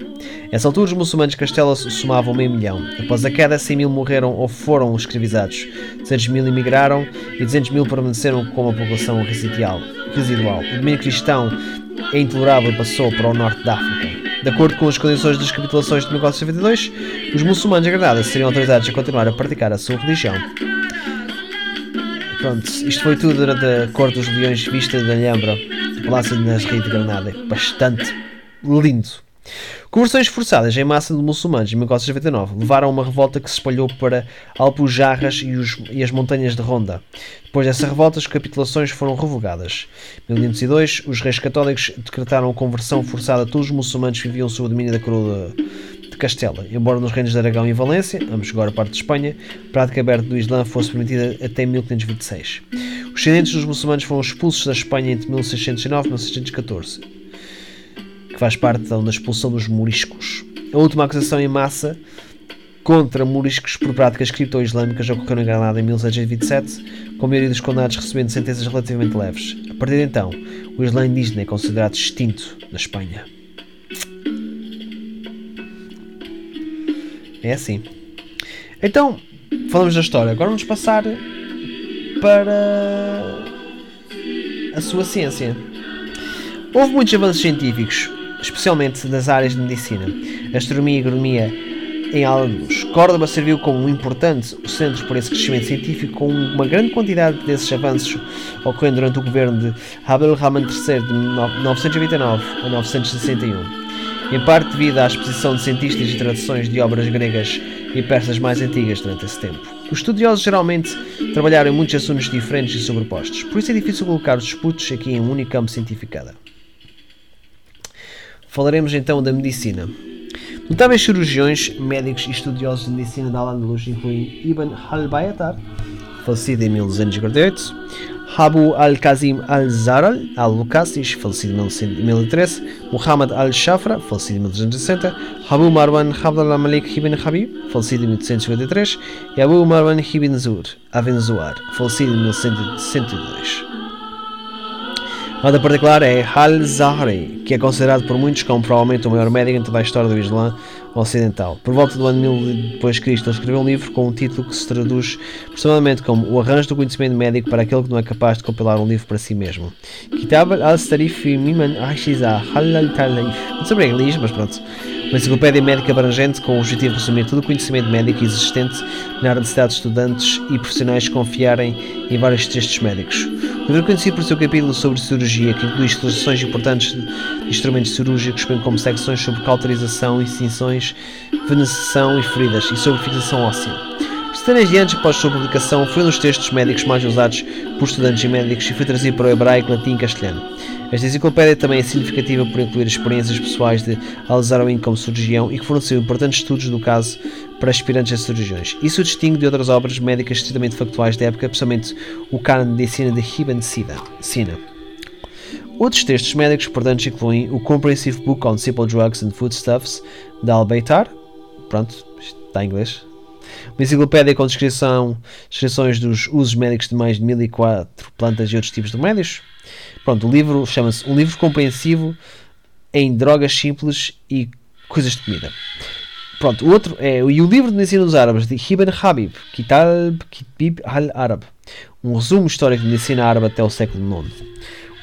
Nessa altura, os muçulmanos de Castela somavam meio milhão. Após a queda, 100 mil morreram ou foram escravizados, 200 mil emigraram e 200 mil permaneceram como a população residual. O domínio cristão é intolerável e passou para o norte da África. De acordo com as condições das capitulações de 1492, os muçulmanos de Granada seriam autorizados a continuar a praticar a sua religião. Pronto, isto foi tudo durante a Corte dos Leões vista de Alhambra, Palácio de Nasri de Granada. Bastante lindo. Conversões forçadas em massa de muçulmanos em 1499 levaram a uma revolta que se espalhou para Alpujarras e, os, e, as montanhas de Ronda. Depois dessa revolta, as capitulações foram revogadas. Em 1502, os reis católicos decretaram a conversão forçada a todos os muçulmanos que viviam sob o domínio da coroa de Castela. Embora nos reinos de Aragão e Valência, ambos agora parte de Espanha, a prática aberta do Islã fosse permitida até 1526. Os descendentes dos muçulmanos foram expulsos da Espanha entre 1609 e 1614 que faz parte então, da expulsão dos moriscos. A última acusação em massa contra moriscos por práticas cripto-islâmicas ocorreu em Granada em 1627, com a maioria dos condenados recebendo sentenças relativamente leves. A partir de então, o Islã indígena é considerado extinto na Espanha. É assim. Então, falamos da história. Agora vamos passar para a sua ciência. Houve muitos avanços científicos especialmente nas áreas de medicina, astronomia e agronomia em Al-Andalus. Córdoba serviu como um importante centro para esse crescimento científico, com uma grande quantidade desses avanços ocorrendo durante o governo de Abdel-Rahman III de 929 a 961 em parte devido à exposição de cientistas e traduções de obras gregas e persas mais antigas durante esse tempo. Os estudiosos geralmente trabalharam em muitos assuntos diferentes e sobrepostos, por isso é difícil colocar os disputos aqui em um único campo cientificado. Falaremos então da medicina. Notáveis cirurgiões, médicos e estudiosos de medicina da Al-Andalus incluem Ibn al-Bayatar, falecido em 1248, Abu al-Kazim al-Zaral al-Lukasis, falecido em 1013, Muhammad al-Shafra, falecido em 1260, Abu Marwan Abdullah Malik ibn Habib, falecido em 1853, e Abu Marwan ibn Zur, Avenzuar, falecido em 1102. Nota particular é Al-Zahri, que é considerado por muitos como provavelmente o maior médico em toda a história do Islã ocidental. Por volta do ano 1000 depois de Cristo, ele escreveu um livro com um título que se traduz aproximadamente como O Arranjo do Conhecimento Médico para aquele que não é capaz de compilar um livro para si mesmo. Kitab al-Starif Miman Ashiza Halal Talif. Não sei bem inglês, mas pronto. Uma enciclopédia médica abrangente com o objetivo de resumir todo o conhecimento médico existente na necessidade de estudantes e profissionais confiarem em vários textos médicos. O livro é conhecido por seu capítulo sobre cirurgia, que inclui ilustrações importantes de instrumentos cirúrgicos, bem como secções sobre cauterização, extinções, veneção e feridas, e sobre fixação óssea. Centenas de anos após sua publicação, foi um dos textos médicos mais usados por estudantes e médicos e foi trazido para o hebraico, latim e castelhano. Esta enciclopédia também é significativa por incluir experiências pessoais de Al-Zarawin como cirurgião e que forneceu importantes estudos do caso para aspirantes a cirurgiões. Isso o distingue de outras obras médicas estritamente factuais da época, especialmente o Canon de Medicina de Ibn Sina. Outros textos médicos importantes incluem o Comprehensive Book on Simple Drugs and Foodstuffs de Al-Baitar, pronto, está em inglês, uma enciclopédia com descrição, descrições dos usos médicos de mais de 1004 plantas e outros tipos de remédios, Pronto, o livro chama-se Um Livro Compreensivo em Drogas Simples e Coisas de Comida. Pronto, o outro é e o livro de medicina dos árabes de Ibn Habib, Kitab Kitbib al-Arab, um resumo histórico de medicina árabe até o século IX.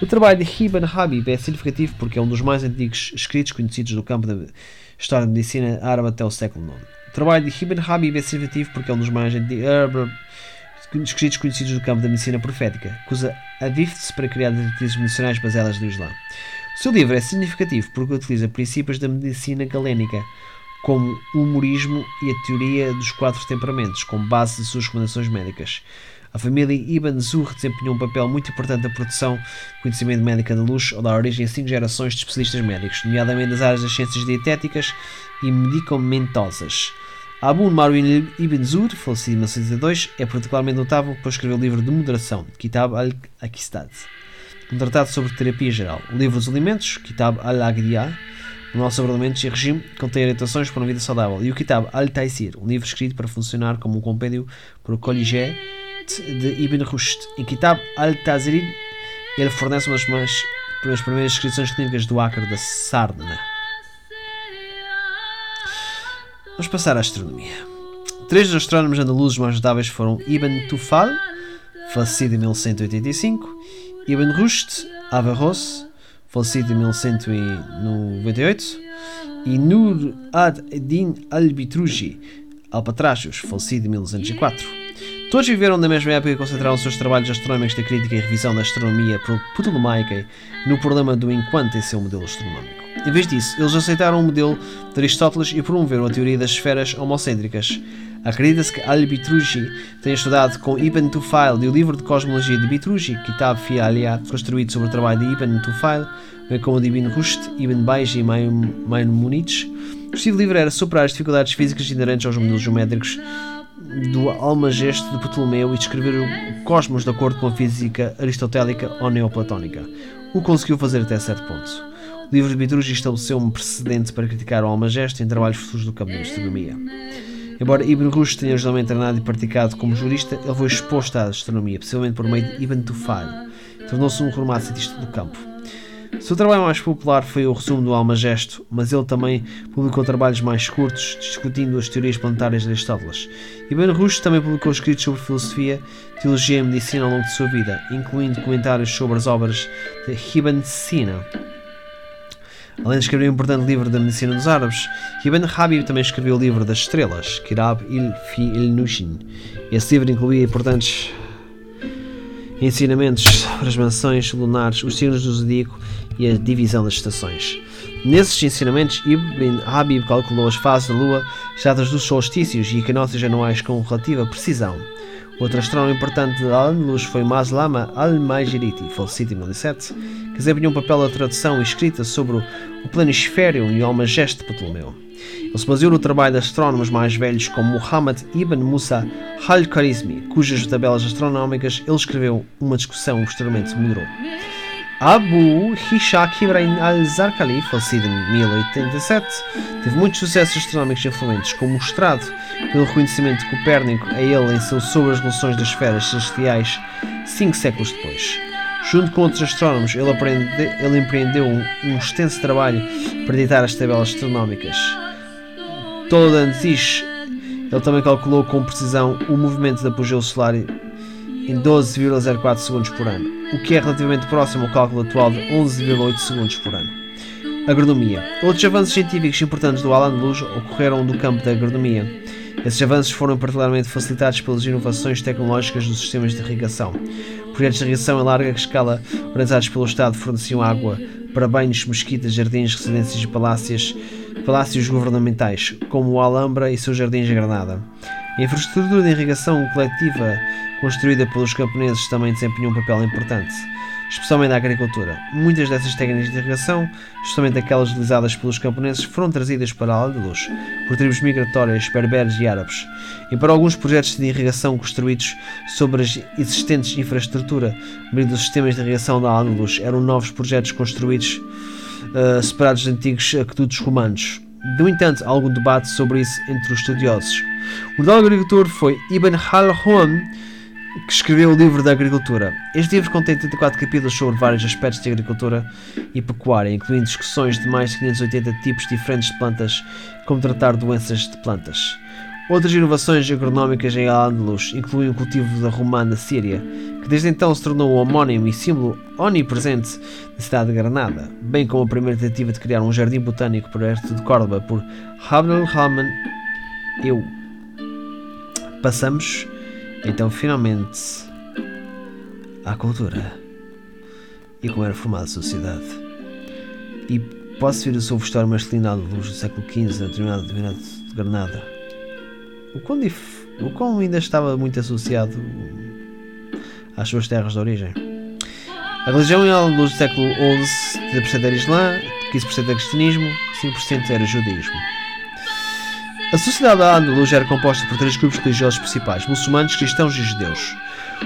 O trabalho de Ibn Habib é significativo porque é um dos mais antigos escritos conhecidos do campo da história da medicina árabe até o século IX. O trabalho de Ibn Habib é significativo porque é um dos mais antigos escritos conhecidos do campo da medicina profética, que usa hadiths para criar diretrizes medicinais baseadas no Islã. O seu livro é significativo porque utiliza princípios da medicina galénica, como o humorismo e a teoria dos quatro temperamentos, como base de suas recomendações médicas. A família Ibn Zur desempenhou um papel muito importante na produção do conhecimento médico da luz, ao dar origem a cinco gerações de especialistas médicos, nomeadamente nas áreas das ciências dietéticas e medicamentosas. Abu Marwin ibn Zur, falecido em 1962, é particularmente notável por escrever o livro de moderação, Kitab al-Aqistad, um tratado sobre terapia geral. O livro dos alimentos, Kitab al-Agriya, o sobre alimentos e regime, contém orientações para uma vida saudável. E o Kitab al-Taisir, um livro escrito para funcionar como um compêndio para o Coligé de Ibn Rushd. Em Kitab al-Tazir, ele fornece uma das primeiras descrições clínicas do ácaro da Sardana. Vamos passar à astronomia. Três dos astrónomos andaluzes mais notáveis foram Ibn Tufal, falecido em 1185, Ibn Rushd Averroes, falecido em 1198, e Nur ad-Din al-Bitruji, Alpatrachos, falecido em 1204. Todos viveram na mesma época e concentraram seus trabalhos astronómicos da crítica e revisão da astronomia ptolemaica no problema do enquanto em seu modelo astronómico. Em vez disso, eles aceitaram o modelo de Aristóteles e promoveram a teoria das esferas homocêntricas. Acredita-se que Al-Bitruji tenha estudado com Ibn Tufail e o livro de cosmologia de Bitruji, Kitab fi Aliyah, construído sobre o trabalho de Ibn Tufail, bem como de Ibn Rushd, Ibn Baiji e Maimonides. O estilo livre era superar as dificuldades físicas inerentes aos modelos geométricos do Almageste de Ptolomeu e descrever o cosmos de acordo com a física aristotélica ou neoplatónica, o conseguiu fazer até certo ponto. Livro de Bitruji estabeleceu um precedente para criticar o Almageste em trabalhos futuros do campo da astronomia. Embora Ibn Rushd tenha geralmente treinado e praticado como jurista, ele foi exposto à astronomia, possivelmente por meio de Ibn Tufayl. Tornou-se um renomado cientista do campo. Seu trabalho mais popular foi o resumo do Almagesto, mas ele também publicou trabalhos mais curtos, discutindo as teorias planetárias de Aristóteles. Ibn Rushd também publicou escritos sobre filosofia, teologia e medicina ao longo de sua vida, incluindo comentários sobre as obras de Ibn Sina. Além de escrever um importante livro da medicina dos árabes, Ibn Habib também escreveu o livro das estrelas, Kirab il fi il Nushin. Esse livro incluía importantes ensinamentos sobre as mansões lunares, os signos do zodíaco e a divisão das estações. Nesses ensinamentos, Ibn Habib calculou as fases da Lua, as datas dos solstícios e equinócios anuais com relativa precisão. Outro astrónomo importante de Al-Andalus foi Maslama al-Majiriti, falecido em 2007, que desempenhou um papel na tradução e escrita sobre o planisfério e o de Ptolomeu. Ele se baseou no trabalho de astrónomos mais velhos como Muhammad ibn Musa al-Kharizmi, cujas tabelas astronómicas ele escreveu uma discussão posteriormente moderou. Abu Hishak Ibrahim al-Zarqali, falecido em 1087, teve muitos sucessos astronómicos influentes, como mostrado pelo reconhecimento de Copérnico a ele em seu sobre as relações das esferas celestiais cinco séculos depois. Junto com outros astrónomos, ele, aprende, ele empreendeu um, um, extenso trabalho para editar as tabelas astronómicas. Tolantis, ele também calculou com precisão o movimento da apogeu solar em 12,04 segundos por ano, o que é relativamente próximo ao cálculo atual de 11,8 segundos por ano. Agronomia. Outros avanços científicos importantes do Al-Andalus ocorreram no campo da agronomia. Esses avanços foram particularmente facilitados pelas inovações tecnológicas dos sistemas de irrigação. Projetos de irrigação em larga escala, organizados pelo Estado, forneciam água para banhos, mesquitas, jardins, residências e palácios, palácios governamentais, como o Alhambra e seus jardins de Granada. A infraestrutura de irrigação coletiva construída pelos camponeses também desempenhou um papel importante, especialmente na agricultura. Muitas dessas técnicas de irrigação, justamente aquelas utilizadas pelos camponeses, foram trazidas para a Al-Andalus por tribos migratórias berberes e árabes, e para alguns projetos de irrigação construídos sobre as existentes infraestrutura, meio dos sistemas de irrigação da Al-Andalus, eram novos projetos construídos uh, separados de antigos aquedutos romanos. No entanto, há algum debate sobre isso entre os estudiosos. O nome agricultor foi Ibn al-Hon, que escreveu o livro da agricultura. Este livro contém 34 capítulos sobre vários aspectos de agricultura e pecuária, incluindo discussões de mais de 580 tipos diferentes de plantas, como tratar doenças de plantas. Outras inovações agronómicas em Al-Andalus incluem o cultivo da romã na Síria, que desde então se tornou o homónimo e símbolo onipresente da cidade de Granada, bem como a primeira tentativa de criar um jardim botânico perto de Córdoba por Abdel Rahman Eu. Passamos, então, finalmente à cultura e como era formada a sociedade. E posso vir a sua história masculina à luz do século XV na determinada de Granada. O quão, o quão ainda estava muito associado às suas terras de origem. A religião em luz do século XI, 30% era Islã, 15% era cristianismo, 5% era judaísmo. A sociedade da Andaluz era composta por três grupos religiosos principais: muçulmanos, cristãos e judeus.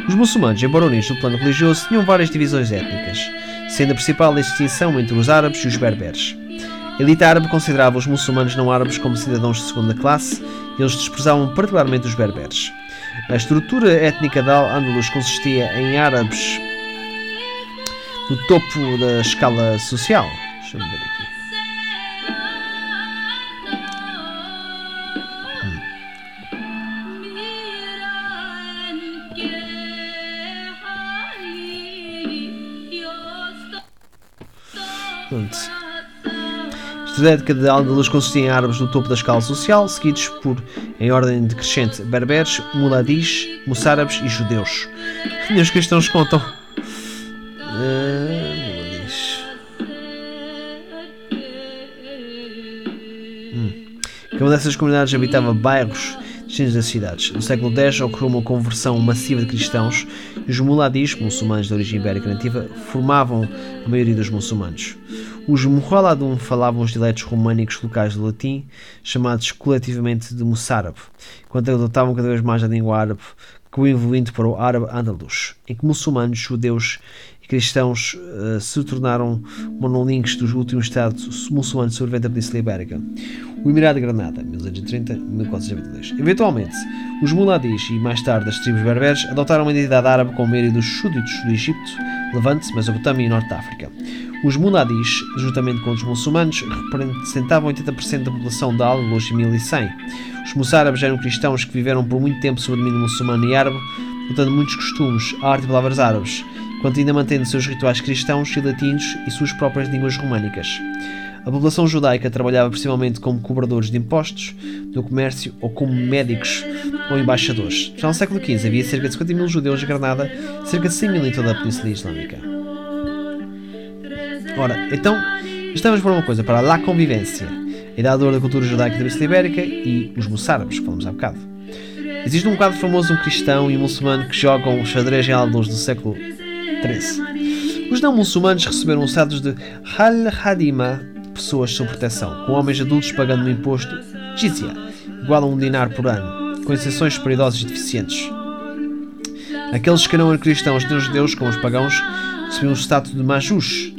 Os muçulmanos, embora unidos no plano religioso, tinham várias divisões étnicas, sendo a principal a distinção entre os árabes e os berberes. A elite árabe considerava os muçulmanos não árabes como cidadãos de segunda classe e eles desprezavam particularmente os berberes. A estrutura étnica da Al-Andalus consistia em árabes no topo da escala social. Deixa-me ver aqui. Ética de Al-Andalus consistia em árabes no topo da escala social, seguidos por, em ordem decrescente, berberes, muladis, moçárabes e judeus. E os cristãos contam. Uh, muladis. Hum. Cada uma dessas comunidades habitava bairros distintos das cidades. No século X ocorreu uma conversão massiva de cristãos e os muladis, muçulmanos de origem ibérica nativa, formavam a maioria dos muçulmanos. Os Muhaladun falavam os dialetos românicos locais do latim, chamados coletivamente de moçárabe, enquanto adotavam cada vez mais a língua árabe, que o evoluindo para o árabe andaluz, em que muçulmanos, judeus e cristãos uh, se tornaram monolingues dos últimos estados muçulmanos sobreviventes da Península Ibérica. O Emirado de Granada, 1230-1422. Eventualmente, os muladis e mais tarde as tribos berberes adotaram uma identidade árabe com meio dos súditos do Egito, Levante, Mesopotâmia e Norte de África. Os muladis, juntamente com os muçulmanos, representavam 80% da população da Al-Andalus em 1100. Os moçárabes eram cristãos que viveram por muito tempo sob o domínio muçulmano e árabe, adotando muitos costumes, arte e palavras árabes, enquanto ainda mantendo seus rituais cristãos e latinos e suas próprias línguas românicas. A população judaica trabalhava principalmente como cobradores de impostos, no comércio ou como médicos ou embaixadores. Já no século XV havia cerca de 50 mil judeus em Granada, cerca de 100 mil em toda a Península Islâmica. Ora, então, estamos para uma coisa, para a convivência, idade da cultura judaica da Península Ibérica e os moçárabes, que falamos há bocado. Existe um quadro famoso, um cristão e um muçulmano que jogam xadrez em luz do século XIII. Os não muçulmanos receberam os status de Hal-Hadima, pessoas sob proteção, com homens adultos pagando um imposto jizya, igual a um dinar por ano, com exceções para idosos e deficientes. Aqueles que não eram cristãos nem judeus, como os pagãos, recebiam o status de majus.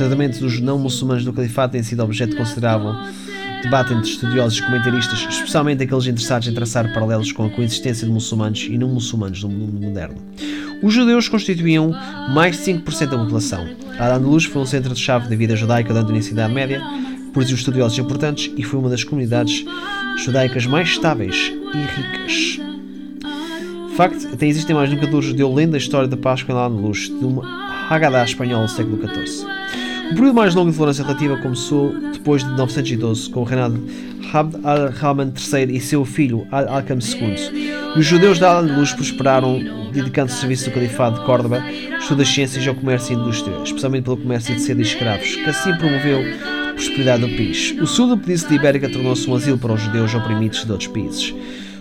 Tratamento dos não muçulmanos do califato tem sido objeto de considerável debate entre estudiosos e comentaristas, especialmente aqueles interessados em traçar paralelos com a coexistência de muçulmanos e não muçulmanos no mundo moderno. Os judeus constituíam mais de 5% da população. A Al-Andalus foi um centro-chave da vida judaica durante a da Média, produziu estudiosos importantes e foi uma das comunidades judaicas mais estáveis e ricas. De facto, até existem mais indicadores judeu além da história da Páscoa em Al-Andalus, de uma Haggadah espanhola do século XIV. O período mais longo de tolerância relativa começou depois de 912, com o reinado de Abd al-Rahman III e seu filho Al-Alkam II. E os judeus da Al-Andalus prosperaram, dedicando-se ao serviço do califado de Córdoba, estudo das ciências ao comércio e indústria, especialmente pelo comércio de seda e escravos, que assim promoveu a prosperidade do país. O sul da Península Ibérica tornou-se um asilo para os judeus oprimidos de outros países.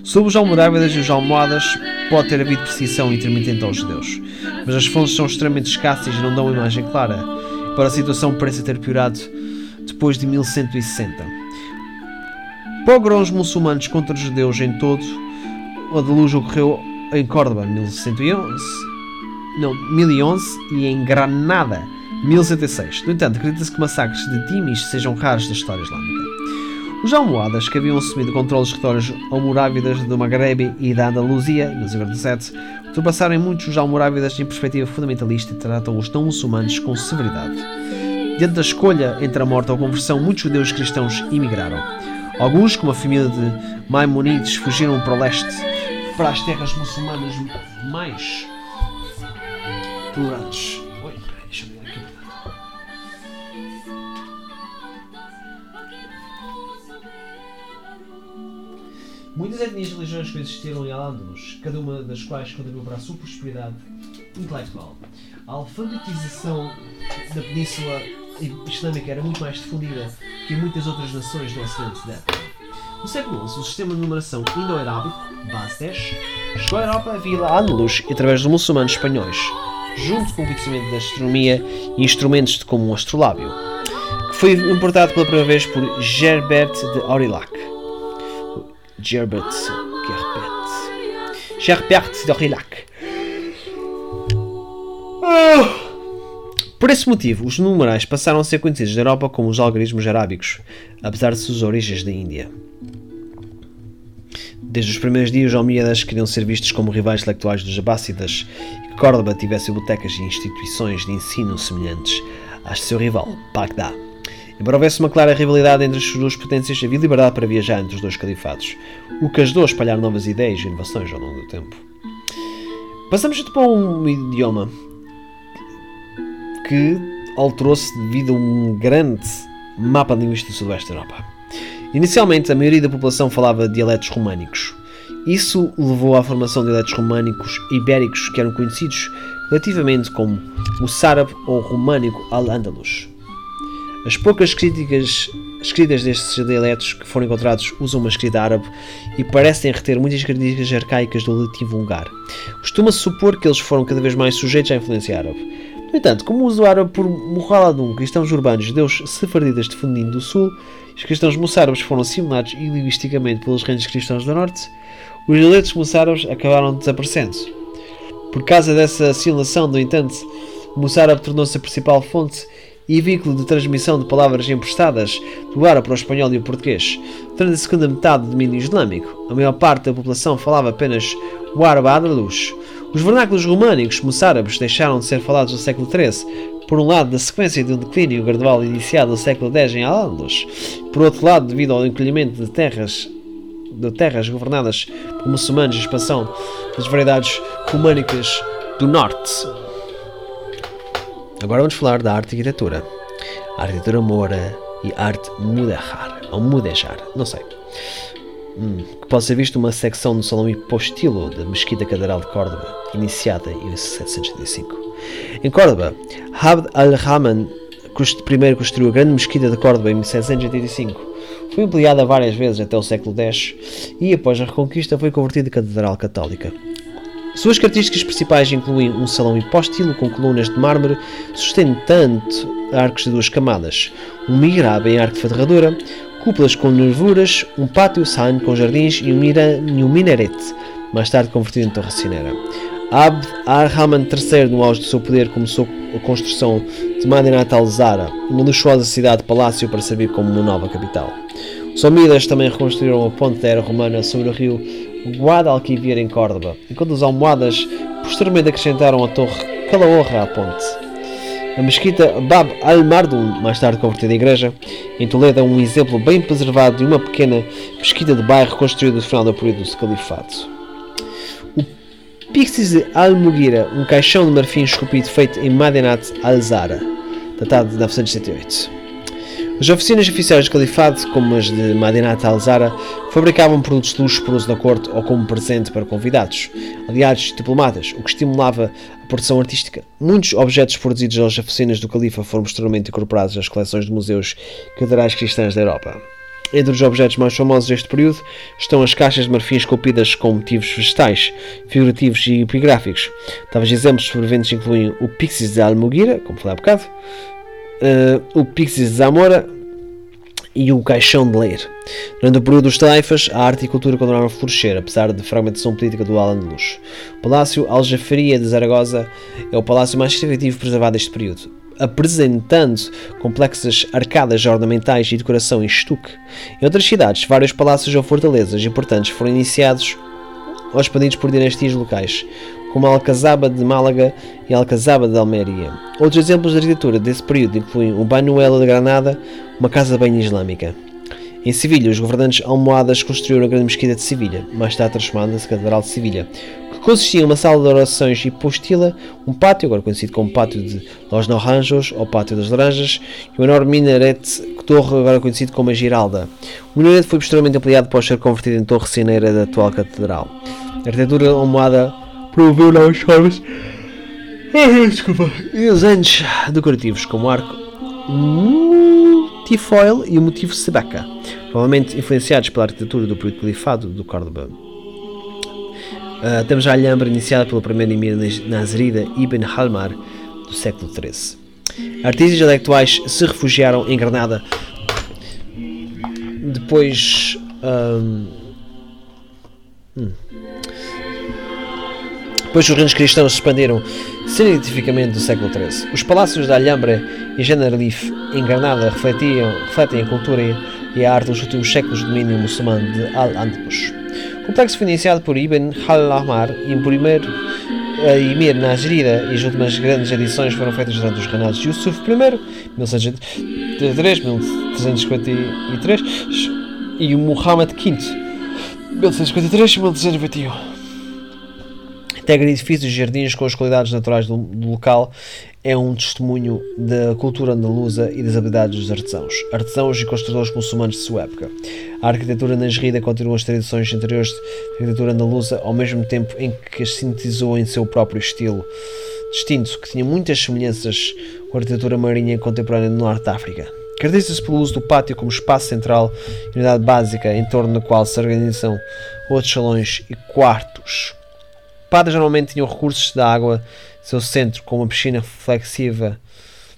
Sob os almorávidas e os almohadas pode ter havido perseguição intermitente aos judeus, mas as fontes são extremamente escassas e não dão uma imagem clara, para a situação parece ter piorado depois de 1160. Pogroms muçulmanos contra judeus em todo, a deluge ocorreu em Córdoba, 1111, não, 1011 e em Granada, 1106. No entanto, acredita-se que massacres de Timis sejam raros da história islâmica. Os almohadas, que haviam assumido controle dos territórios almorávidas do Maghreb e da Andaluzia, em 1947, ultrapassaram em muitos os almorávidas em perspectiva fundamentalista e tratam os não muçulmanos com severidade. Diante da escolha entre a morte ou a conversão, muitos judeus cristãos emigraram. Alguns, como a família de Maimonides, fugiram para o leste, para as terras muçulmanas mais tolerantes. Muitas etnias e religiões coexistiram em Al-Ándalus, cada uma das quais contribuiu para a sua prosperidade intelectual. A alfabetização da Península Islâmica era muito mais difundida que em muitas outras nações do Ocidente da época. No século XI, o sistema de numeração indo-arábico, base 10, chegou à Europa via Al-Ándalus e através dos muçulmanos espanhóis, junto com o conhecimento da astronomia e instrumentos de como o astrolábio, que foi importado pela primeira vez por Gerbert de Aurillac. Gerbert Gerbert Gerbert de Aurillac. Ah! Por esse motivo, os numerais passaram a ser conhecidos na Europa como os algarismos arábicos, apesar de suas origens da Índia. Desde os primeiros dias, os Almíadas queriam ser vistos como rivais intelectuais dos Abássidas e que Córdoba tivesse bibliotecas e instituições de ensino semelhantes às de seu rival, Bagdá. Embora houvesse uma clara rivalidade entre as duas potências, havia liberdade para viajar entre os dois califados, o que ajudou a espalhar novas ideias e inovações ao longo do tempo. Passamos então para um idioma que alterou-se devido a um grande mapa linguístico do sudoeste da Europa. Inicialmente, a maioria da população falava dialetos românicos. Isso levou à formação de dialetos românicos ibéricos que eram conhecidos relativamente como o sárabe ou românico al-Andalus. As poucas críticas escritas destes dialetos que foram encontrados usam uma escrita árabe e parecem reter muitas características arcaicas do latim vulgar. Costuma-se supor que eles foram cada vez mais sujeitos à influência árabe. No entanto, como o uso árabe por Muhaladun, cristãos urbanos judeus sefarditas de Fundinho do Sul, os cristãos moçárabes foram assimilados linguisticamente pelos reinos cristãos do Norte, os dialetos moçárabes acabaram desaparecendo. Por causa dessa assimilação, no entanto, o moçárabe tornou-se a principal fonte e veículo de transmissão de palavras emprestadas do árabe para o espanhol e o português. Durante a segunda metade do domínio islâmico, a maior parte da população falava apenas o árabe andaluz, os vernáculos românicos moçárabes deixaram de ser falados no século XIII, por um lado, da sequência de um declínio gradual iniciado no século X em Al-Ándalus, por outro lado, devido ao encolhimento de terras, de terras governadas por muçulmanos e expansão das variedades românicas do norte. Agora vamos falar da arte e arquitetura. A arquitetura mora e arte mudehar, ou mudejar, não sei hum, que pode ser visto uma secção do Salão Hipostilo da Mesquita Catedral de Córdoba, iniciada em 1785. Em Córdoba, Abd al-Rahman primeiro construiu a Grande Mesquita de Córdoba em 1785. Foi ampliada várias vezes até o século X e, após a Reconquista, foi convertida em Catedral Católica. Suas características principais incluem um salão hipóstilo com colunas de mármore sustentando arcos de duas camadas, um mihrab em arco de ferradura, cúpulas com nervuras, um pátio san com jardins e um, mira, um minarete, mais tarde convertido em torre cinera. Abd ar-Rahman III, no auge do seu poder, começou a construção de Madinat al-Zara, uma luxuosa cidade-palácio para servir como uma nova capital. Os Omídas também reconstruíram a ponte da era romana sobre o rio Guadalquivir em Córdoba, enquanto os almohadas posteriormente acrescentaram a torre Calahorra à ponte. A mesquita Bab al-Mardum, mais tarde convertida em igreja, em Toledo é um exemplo bem preservado de uma pequena mesquita de bairro construída no final do período do Califato. O Pixis de Al-Mughira, um caixão de marfim esculpido feito em Madinat al-Zara, datado de 978. As oficinas oficiais do Califado, como as de Madinat al-Zara, fabricavam produtos de luxo para uso na corte ou como presente para convidados, aliados e diplomatas, o que estimulava a produção artística. Muitos objetos produzidos nas oficinas do Califa foram posteriormente incorporados às coleções de museus catedrais cristãs da Europa. Entre os objetos mais famosos deste período estão as caixas de marfim esculpidas com motivos vegetais, figurativos e epigráficos. Talvez exemplos sobreviventes incluem o Pixis de Almugira, como falei há bocado, uh, o Pixies de Zamora e o Caixão de Leir. Durante o período dos taifas, a arte e a cultura continuaram a florescer, apesar da fragmentação política do Al-Andalus. O Palácio Aljafaria de Zaragoza é o palácio mais significativo preservado deste período, apresentando complexas arcadas ornamentais e decoração em estuque. Em outras cidades, vários palácios ou fortalezas importantes foram iniciados ou expandidos por dinastias locais como a Alcazaba de Málaga e a Alcazaba de Almeria. Outros exemplos de arquitetura desse período incluem o Banuelo de Granada, uma casa banho islâmica. Em Sevilha, os governantes almohadas construíram a grande mesquita de Sevilha, mais tarde transformada na Catedral de Sevilha, que consistia em uma sala de orações hipostila, um pátio, agora conhecido como Pátio de Los Naranjos ou Pátio das Laranjas, e um enorme minarete, torre, agora conhecido como a Giralda. O minarete foi posteriormente ampliado após ser convertido em torre cineira da atual catedral. A arquitetura almohada promoveu novas formas Desculpa. e desenhos decorativos como arco multifoil e o motivo sebaca, provavelmente influenciados pela arquitetura do período califado do Córdoba. Uh, temos a Alhambra iniciada pelo primeiro emir Nazrida Ibn Halmar do século XIII. Artistas intelectuais se refugiaram em Granada depois. Um, hum, depois os reinos cristãos se expandiram cientificamente do século XIII. Os palácios da Alhambra e Generalife em Granada refletiam, refletem a cultura e a arte dos últimos séculos de domínio muçulmano de Al-Andalus. O complexo foi iniciado por Ibn Al-Ahmar e o primeiro Emir Najrida e as últimas grandes edições foram feitas durante os reinados de Yusuf I, 1103, 1353 e o Muhammad V, 1153 e 1321 integra edifícios e jardins com as qualidades naturais do, do, local, é um testemunho da cultura andaluza e das habilidades dos artesãos, artesãos e construtores muçulmanos de sua época. A arquitetura nasrida continua as tradições anteriores de arquitetura andaluza, ao mesmo tempo em que as sintetizou em seu próprio estilo distinto, que tinha muitas semelhanças com a arquitetura marinha contemporânea do Norte da África. Caracteriza-se pelo uso do pátio como espaço central e unidade básica em torno da qual se organizam outros salões e quartos. Padas normalmente tinham recursos da água, seu centro, com uma piscina flexível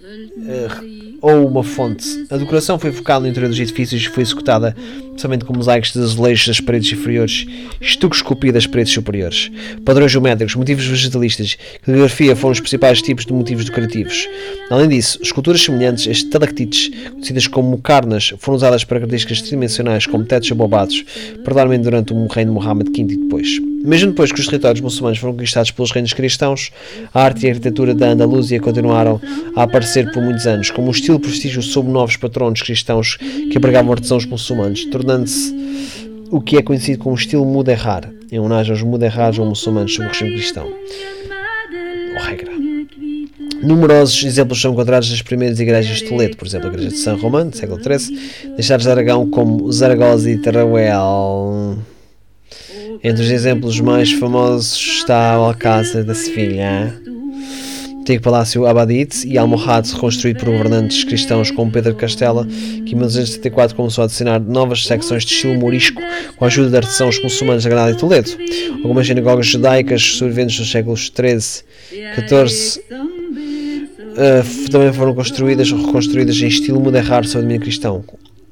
uh, ou uma fonte. A decoração foi focada no interior dos edifícios e foi executada principalmente com mosaicos de azulejos das paredes inferiores e estuques esculpidos das paredes superiores. Padrões geométricos, motivos vegetalistas caligrafia foram os principais tipos de motivos decorativos. Além disso, esculturas semelhantes a estalactites, conhecidas como carnas, foram usadas para características tridimensionais como tetos abobados, particularmente durante o reino de Muhammad V e depois. Mesmo depois que os territórios muçulmanos foram conquistados pelos reinos cristãos, a arte e a arquitetura da Andaluzia continuaram a aparecer por muitos anos, como um estilo prestígio sob novos patronos cristãos que abrigavam artesãos muçulmanos, tornando-se o que é conhecido como estilo muderrar, em homenagem aos muderrares ou muçulmanos sob o regime cristão. Ou regra. Numerosos exemplos são encontrados nas primeiras igrejas de Toledo, por exemplo, a igreja de São Romano, século XIII, deixados de Aragão como Zaragoza e Teruel. Entre os exemplos mais famosos está o Alcázar da Sevilha, antigo Palácio Abadite e Almohade, reconstruído por governantes cristãos como Pedro Castela, que em 1974 começou a adicionar novas secções de estilo morisco com a ajuda de artesãos muçulmanos da Granada e Toledo. Algumas sinagogas judaicas sobreviventes dos séculos XIII XIV uh, também foram construídas ou reconstruídas em estilo modernar sob domínio cristão,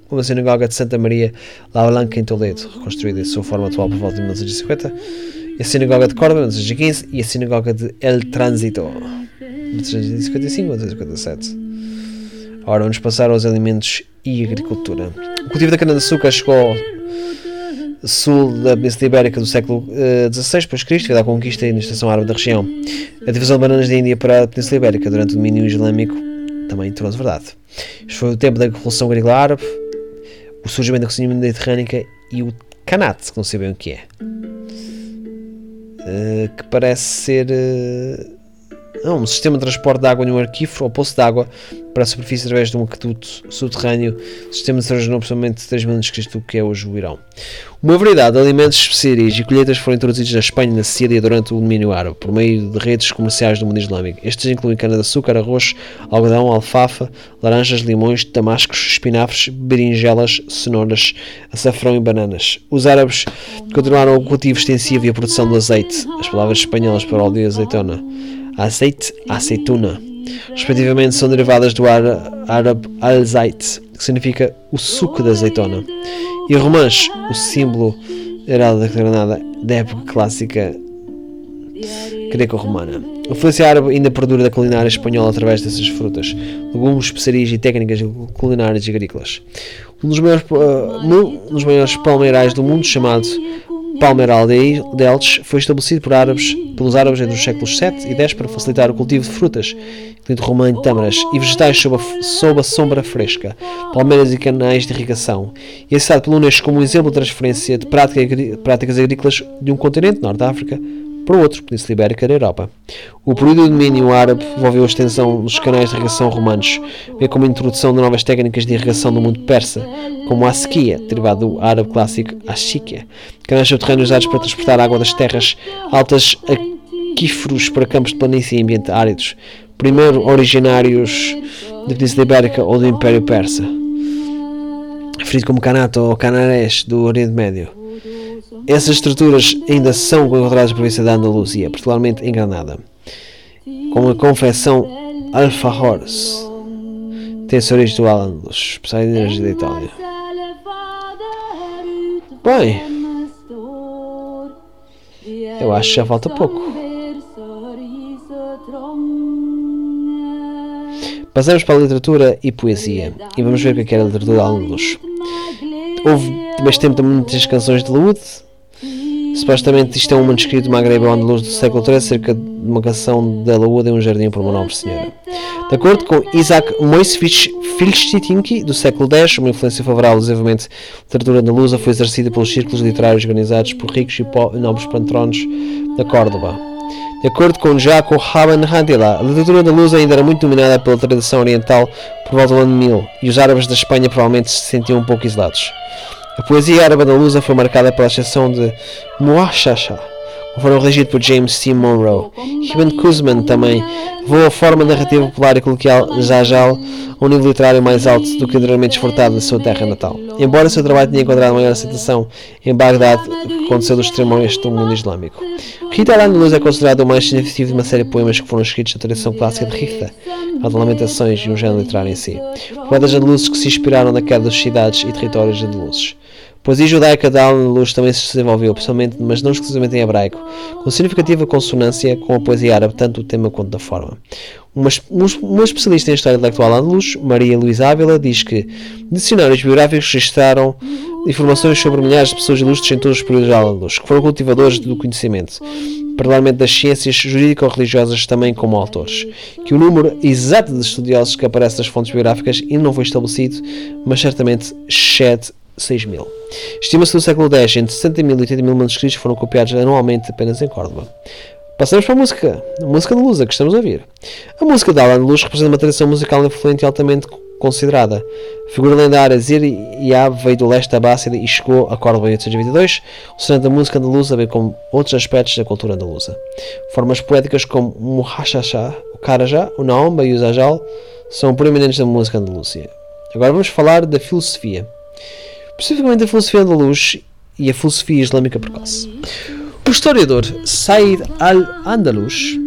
como a sinagoga de Santa Maria La Blanca em Toledo, reconstruída em sua forma atual por volta de 1950, a sinagoga de Córdoba, 1915, e a sinagoga de El Tránsito, 1955 1957. Ora, vamos passar aos alimentos e agricultura. O cultivo da cana-de-açúcar chegou ao sul da Península Ibérica do século XVI uh, depois Cristo, da conquista e administração árabe da região. A divisão de bananas da Índia para a Península Ibérica durante o domínio islâmico também tornou-se verdade. Isto foi o tempo da Revolução Agrícola Árabe, o surgimento da cozinha mediterrânica e o canate, que não sei bem o que é. Uh, que parece ser uh, um sistema de transporte de água num arquífero ou poço de água para a superfície através de um aqueduto subterrâneo. O sistema se originou aproximadamente 3 mil do que é hoje o Irão. Uma variedade de alimentos, especiarias e colheitas foram introduzidos na Espanha e na Síria durante o domínio árabe, por meio de redes comerciais do mundo islâmico. Estes incluem cana-de-açúcar, arroz, algodão, alfafa, laranjas, limões, damascos, espinafres, berinjelas, cenouras, açafrão e bananas. Os árabes continuaram o cultivo extensivo e a produção do azeite, as palavras espanholas para óleo e azeitona. Azeite, aceituna respectivamente, são derivadas do árabe al-zait, que significa o suco da azeitona, e romãs, o símbolo heraldo da Granada da época clássica greco-romana. A influência árabe ainda perdura da culinária espanhola através dessas frutas, legumes, especiarias e técnicas culinárias e agrícolas. Um dos maiores, uh, um dos maiores palmeirais do mundo, chamado Palmeiral de Elches foi estabelecido por árabes, pelos árabes entre os séculos 7 e 10 para facilitar o cultivo de frutas, incluindo romã e tâmaras, e vegetais sob a, sob a, sombra fresca, palmeiras e canais de irrigação, e é citado pelo Unesco como um exemplo de transferência de prática, práticas agrícolas de um continente, Norte da África, para o outro, Península Ibérica da Europa. O período de domínio árabe envolveu a extensão dos canais de irrigação romanos, bem como a introdução de novas técnicas de irrigação do mundo persa, como a sequia, derivado do árabe clássico ashikia, canais subterrâneos usados para transportar água das terras altas aquíferos para campos de planície e ambientes áridos, primeiro originários da Península Ibérica ou do Império Persa, referido como Canato ou Canarés do Oriente Médio. Essas estruturas ainda são encontradas na província da Andaluzia, particularmente em Granada, como a confecção Alfajores, tem sua origem do Al-Andalus, especialidade da Itália. Bem, eu acho que já falta pouco. Passamos para a literatura e poesia e vamos ver o que é a literatura Al-Andalus. Houve, neste tempo, muitas canções de laúde. Supostamente isto é um manuscrito magrebe ao andaluz do século III, cerca de uma canção da laúde em um jardim para uma nobre senhora. De acordo com Isaac Moisevich Filchitinki, do século X, uma influência favorável ao desenvolvimento da literatura andaluza foi exercida pelos círculos literários organizados por ricos e nobres patronos da Córdoba. De acordo com Jaco Haban Hadila, a literatura andaluza ainda era muito dominada pela tradição oriental por volta do ano 1000 e os árabes da Espanha provavelmente se sentiam um pouco isolados. A poesia árabe andaluza foi marcada pela exceção de Muashasha, foram regidos por James C. Monroe. Ibn Kuzman também levou a forma narrativa popular e coloquial Zajal a um nível literário mais alto do que anteriormente exportado da sua terra natal. Embora seu trabalho tenha encontrado maior aceitação em Bagdade, que aconteceu do extremo oeste do mundo islâmico. Rita al-Andalus é considerado o mais significativo de uma série de poemas que foram escritos na tradição clássica de Rita, a de Lamentações e um género literário em si. Poetas andalusos que se inspiraram na queda das cidades e territórios andalusos. Poesia judaica de Al-Andalus também se desenvolveu, pessoalmente, mas não exclusivamente em hebraico, com significativa consonância com a poesia árabe, tanto do tema quanto da forma. Uma, uma especialista em história intelectual andaluz, Maria Luísa Ávila, diz que dicionários biográficos registraram informações sobre milhares de pessoas ilustres em todos os períodos de andaluz, que foram cultivadores do conhecimento, particularmente das ciências jurídico-religiosas também como autores. Que o número exato de estudiosos que aparece nas fontes biográficas ainda não foi estabelecido, mas certamente excede 6 mil. Estima-se que no século X, entre 60 mil e 80 mil manuscritos foram copiados anualmente apenas em Córdoba. Passamos para a música, a música de Lusa que estamos a ouvir. A música de Alan Luz representa uma tradição musical influente e altamente considerada. A figura lendária Zir Yab veio do leste da Bássida e chegou a Córdoba em 822, usando a música andaluza bem como outros aspectos da cultura andaluza. Formas poéticas como o Muhashashá, o Carajá, o Naomba e o Zajal são proeminentes da música andaluza. Agora vamos falar da filosofia especificamente a filosofia andaluz e a filosofia islâmica precoce. O historiador Said al-Andalus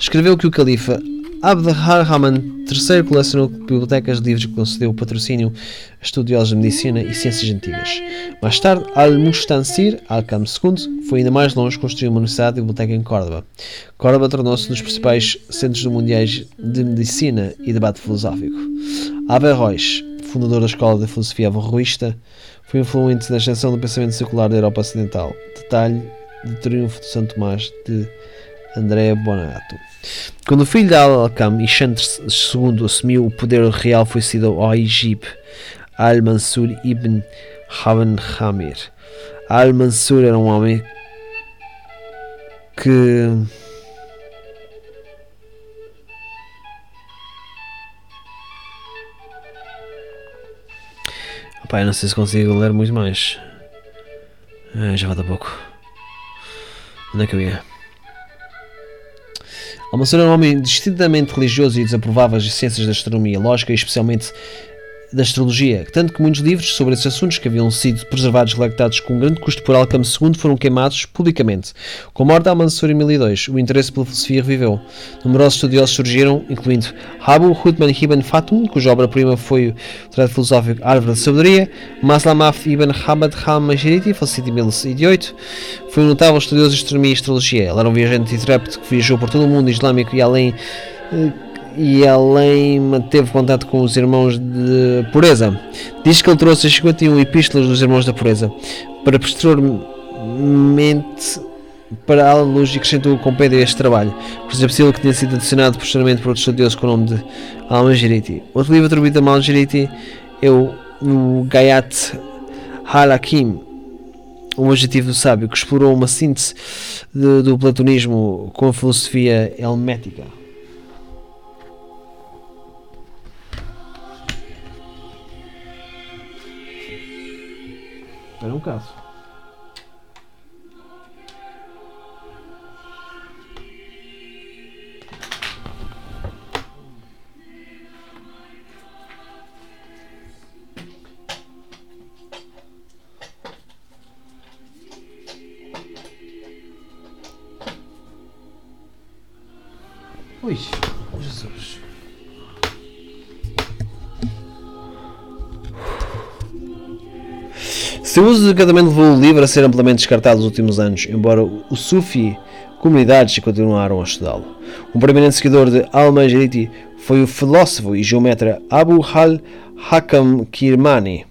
escreveu que o califa Abd al-Rahman III colecionou bibliotecas de livros que concedeu patrocínio a estudiosos de medicina e ciências antigas. Mais tarde, Al-Mustansir al-Kam II foi ainda mais longe construiu uma universidade e biblioteca em Córdoba. Córdoba tornou-se um dos principais centros mundiais de medicina e debate filosófico. Averroes fundador da Escola de Filosofia Averroísta, foi influente na extensão do pensamento secular da Europa Ocidental. Detalhe de Triunfo de Santo Tomás de Andrea Bonato. Quando o filho de Al-Alkam, Ishandr II, assumiu o poder real, foi sido ao Egip Al-Mansur ibn Haban Hamir. Al-Mansur era um homem que Pai, não sei se consigo ler muito mais. Ah, já falta pouco. Onde é que eu ia? Almansor era um homem distintamente religioso e desaprovava as ciências da astronomia, lógica especialmente da astrologia, tanto que muitos livros sobre esses assuntos que haviam sido preservados e relactados com grande custo por Alcam II foram queimados publicamente. Com a morte de Al-Mansur em 1002, o interesse pela filosofia reviveu. Numerosos estudiosos surgiram, incluindo Abu Hutman ibn Fatum, cuja obra-prima foi o tratado filosófico Árvore da Sabedoria, Maslamaf ibn Hamad al-Majiriti, falecido em 1008, foi um notável estudioso de astronomia e astrologia. Ele era um viajante intrépido que viajou por todo o mundo islâmico e além eh, e além manteve contato com os irmãos de pureza. Diz que ele trouxe as 51 epístolas dos irmãos da pureza para posteriormente para a luz e acrescentou o compêndio a este trabalho, pois é possível que tenha sido adicionado posteriormente por outros estudiosos com o nome de Al-Majiriti. Outro livro atribuído a Al-Majiriti é o, o Gayat Halakim, um adjetivo sábio que explorou uma síntese de- do platonismo com a filosofia helmética. Era um caso. Ui, Seu uso descatamento levou o livro a ser amplamente descartado nos últimos anos, embora o Sufi comunidades continuaram a estudá-lo. Um proeminente seguidor de Al-Majriti foi o filósofo e geometra Abu al-Hakam Kirmani,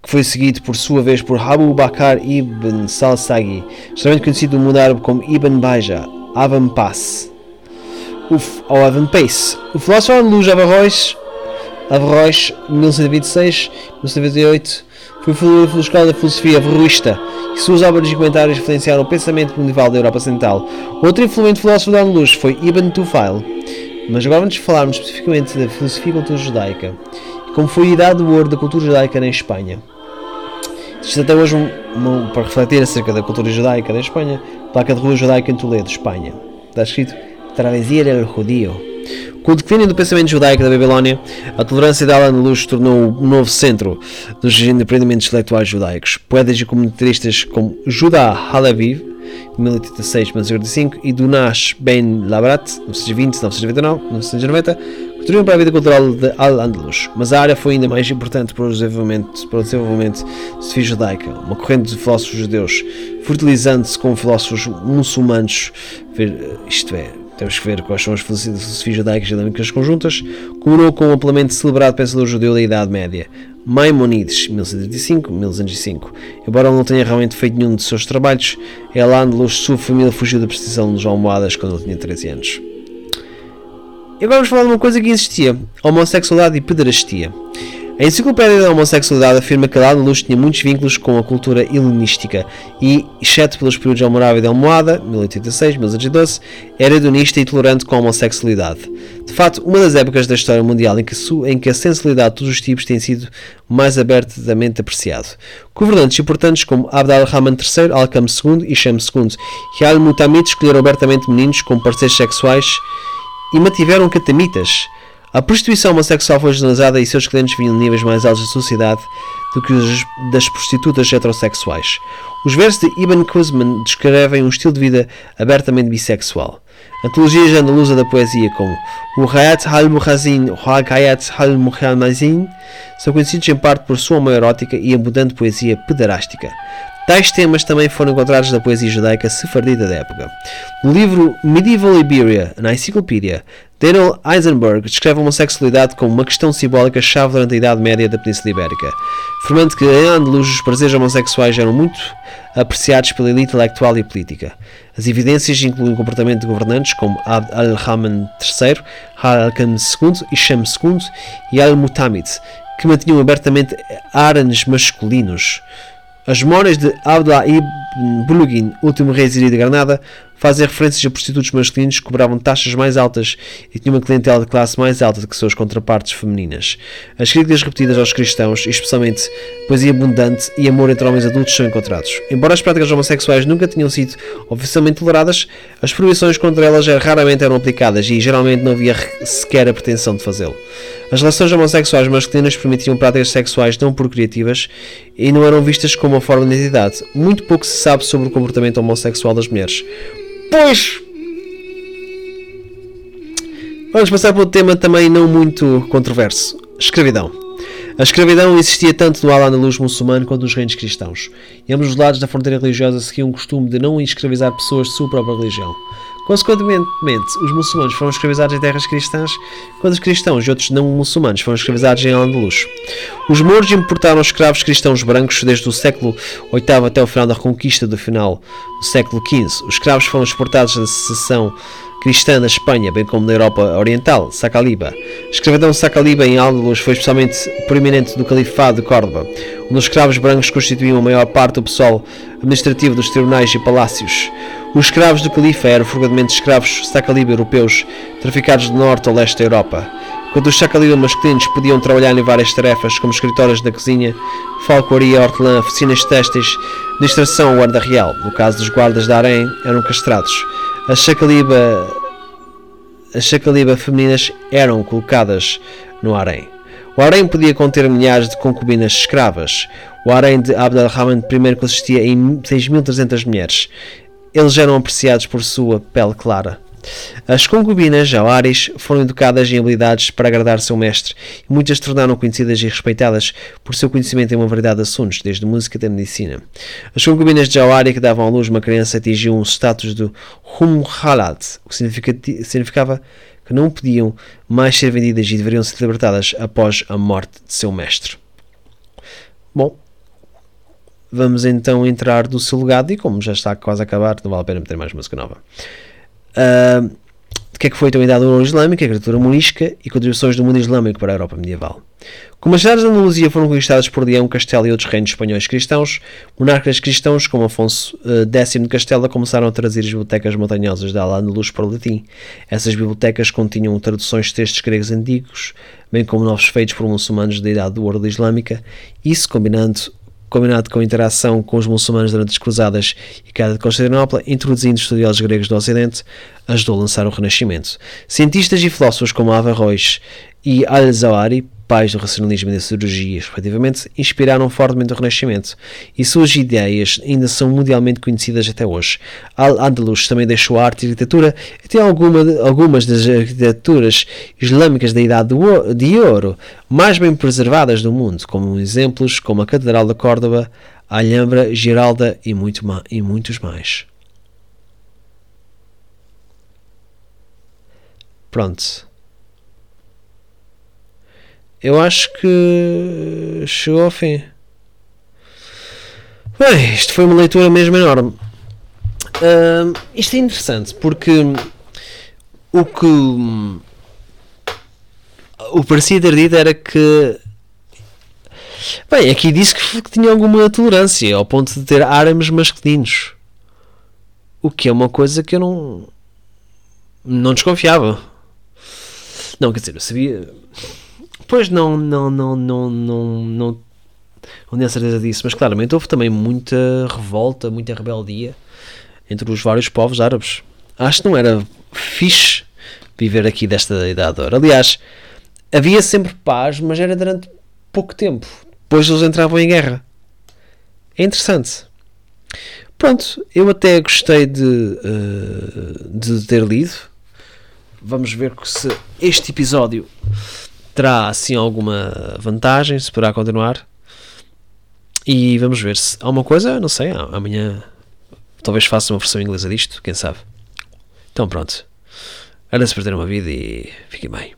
que foi seguido por sua vez por Abu Bakr ibn Salsagi, extremamente conhecido no mundo árabe como Ibn Baja, Avan ou Avan Pace. O filósofo Luz Averroes Averroes, 1926-1998, foi filósofo da filosofia averroísta e suas obras e comentários influenciaram o pensamento medieval da Europa Ocidental. Outro influente filósofo da luz foi Ibn Tufail. Mas agora vamos falarmos especificamente da filosofia e cultura judaica e como foi a idade do ouro da cultura judaica na Espanha. Existe até hoje, um, um- para refletir acerca da cultura judaica da Espanha, placa de rua judaica em Toledo, Espanha. Está escrito Travesía del Judío. Com o declínio do pensamento judaico da Babilónia, a tolerância de Al-Andalus tornou o novo centro dos empreendimentos intelectuais judaicos. Poetas e comentaristas como Judá Halevi, 1086-1945, e Dunash Ben Labrat, 920-999, 1990, contribuíram para a vida cultural de Al-Andalus, mas a área foi ainda mais importante para o desenvolvimento, para o desenvolvimento da filosofia judaica, uma corrente de filósofos judeus, fertilizando-se com filósofos muçulmanos, isto é, temos que ver quais são as filosofias judaicas e islâmicas conjuntas, coroou com o amplamente celebrado pensador judeu da Idade Média, Maimonides, 1185-1205. Embora ele não tenha realmente feito nenhum de seus trabalhos, Al-Andalus, sua família fugiu da perseguição dos almohadas quando ele tinha 13 anos. E agora vamos falar de uma coisa que existia: homossexualidade e pederastia. A Enciclopédia da Homossexualidade afirma que Al-Andalus tinha muitos vínculos com a cultura helenística e, exceto pelos períodos de Almorávida e Almohada, 1086-1212, era hedonista e tolerante com a homossexualidade. De facto, uma das épocas da história mundial em que, em que a sensibilidade de todos os tipos tem sido mais abertamente apreciado. Governantes importantes como Abd al-Rahman III, Al-Qam II e Shem II e Al-Mutamid escolheram abertamente meninos com parceiros sexuais e mantiveram catamitas. A prostituição homossexual foi generalizada e seus clientes vinham de níveis mais altos da sociedade do que os das prostitutas heterossexuais. Os versos de Ibn Quzman descrevem um estilo de vida abertamente bissexual. Antologias andaluza da poesia como o Hayat al-Muhazin, o Hayat al-Muhammazin são conhecidos em parte por sua homoerótica e abundante poesia pederástica. Tais temas também foram encontrados na poesia judaica sefardita da época. No livro Medieval Iberia, na Enciclopédia, Daniel Eisenberg descreve a homossexualidade como uma questão simbólica chave durante a Idade Média da Península Ibérica, afirmando que em Andaluz os prazeres homossexuais eram muito apreciados pela elite intelectual e política. As evidências incluem o comportamento de governantes como Abd al-Rahman III, Al-Qam II e II e Al-Mutamid, que mantinham abertamente harems masculinos. As memórias de Abdullah ibn Bulugin, último rei de Granada, fazem referências a prostitutos masculinos que cobravam taxas mais altas e tinham uma clientela de classe mais alta do que suas contrapartes femininas. As críticas repetidas aos cristãos, especialmente poesia abundante e amor entre homens adultos, são encontrados. Embora as práticas homossexuais nunca tenham sido oficialmente toleradas, as proibições contra elas raramente eram aplicadas e geralmente não havia sequer a pretensão de fazê-lo. As relações homossexuais masculinas permitiam práticas sexuais não procriativas e não eram vistas como uma forma de identidade. Muito pouco se sabe sobre o comportamento homossexual das mulheres. Pois! Vamos passar para outro tema também não muito controverso: escravidão. A escravidão existia tanto no Al-Andalus muçulmano quanto nos reinos cristãos. E ambos os lados da fronteira religiosa seguiam o costume de não escravizar pessoas de sua própria religião. Consequentemente, os muçulmanos foram escravizados em terras cristãs, quando os cristãos e outros não muçulmanos foram escravizados em Al-Andalus. Os mouros importaram escravos cristãos brancos desde o século VIII até o final da reconquista do final do século XV. Os escravos foram exportados da seção cristã da Espanha, bem como da Europa Oriental, Sacaliba. A escravidão Sacaliba em Al-Andalus foi especialmente proeminente do Califado de Córdoba, onde os escravos brancos constituíam a maior parte do pessoal administrativo dos tribunais e palácios. Os escravos do Califa eram frequentemente escravos Sacaliba europeus, traficados do norte ao leste da Europa. Quando os Sacaliba masculinos podiam trabalhar em várias tarefas, como escritórios da cozinha, falcoaria, hortelã, oficinas têxteis, administração ou guarda real. No caso dos guardas da harém, eram castrados. As Sacaliba, as Sacaliba femininas eram colocadas no harém. O harém podia conter milhares de concubinas escravas. O harém de Abd al-Rahman I consistia em 6.300 mulheres. Eles eram apreciados por sua pele clara. As concubinas jauaris foram educadas em habilidades para agradar seu mestre e muitas tornaram conhecidas e respeitadas por seu conhecimento em uma variedade de assuntos, desde música até medicina. As concubinas de Jawari que davam à luz uma criança atingiam um status de Humhalat, o que significa- significava que não podiam mais ser vendidas e deveriam ser libertadas após a morte de seu mestre. Bom, vamos então entrar do seu legado e como já está quase a acabar, não vale a pena meter mais música nova. Ah, de que é que foi então a idade do ouro islâmica, a agricultura morisca e contribuições do mundo islâmico para a Europa medieval. Como as cidades da Andaluzia foram conquistadas por Leão, Castelo e outros reinos espanhóis cristãos, monarcas cristãos como Afonso eh, X de Castela começaram a trazer as bibliotecas montanhosas da Al-Andalus para o latim. Essas bibliotecas continham traduções de textos gregos antigos, bem como novos feitos por muçulmanos da idade do ouro islâmica, isso combinando combinado com a interação com os muçulmanos durante as cruzadas e queda de Constantinopla, introduzindo estudiosos gregos do Ocidente, ajudou a lançar o Renascimento. Cientistas e filósofos como Averroes e Al-Zawahiri, pais do racionalismo e da cirurgia, respectivamente, inspiraram fortemente o Renascimento, e suas ideias ainda são mundialmente conhecidas até hoje. Al-Andalus também deixou a arte e a arquitetura, até alguma, algumas das arquiteturas islâmicas da Idade de Ouro, mais bem preservadas do mundo, como exemplos como a Catedral de Córdoba, a Alhambra, Giralda e, muito e muitos mais. Pronto. Eu acho que chegou ao fim. Bem, isto foi uma leitura mesmo enorme. Ahm, isto é interessante porque o que o parecia ter dito era que bem, aqui disse que, que tinha alguma tolerância ao ponto de ter árames masculinos. O que é uma coisa que eu não não desconfiava. Não, quer dizer, eu sabia. Pois não, não, não, não, não, não, não tinha certeza disso, mas claramente houve também muita revolta, muita rebeldia entre os vários povos árabes. Acho que não era fixe viver aqui desta idade. Aliás, havia sempre paz, mas era durante pouco tempo. Depois eles entravam em guerra. É interessante. Pronto, eu até gostei de, eh, de ter lido. Vamos ver se este episódio terá assim alguma vantagem, se poderá continuar. E vamos ver se há uma coisa, não sei, amanhã talvez faça uma versão inglesa disto, quem sabe. Então pronto. Era se perder uma vida e fiquem bem.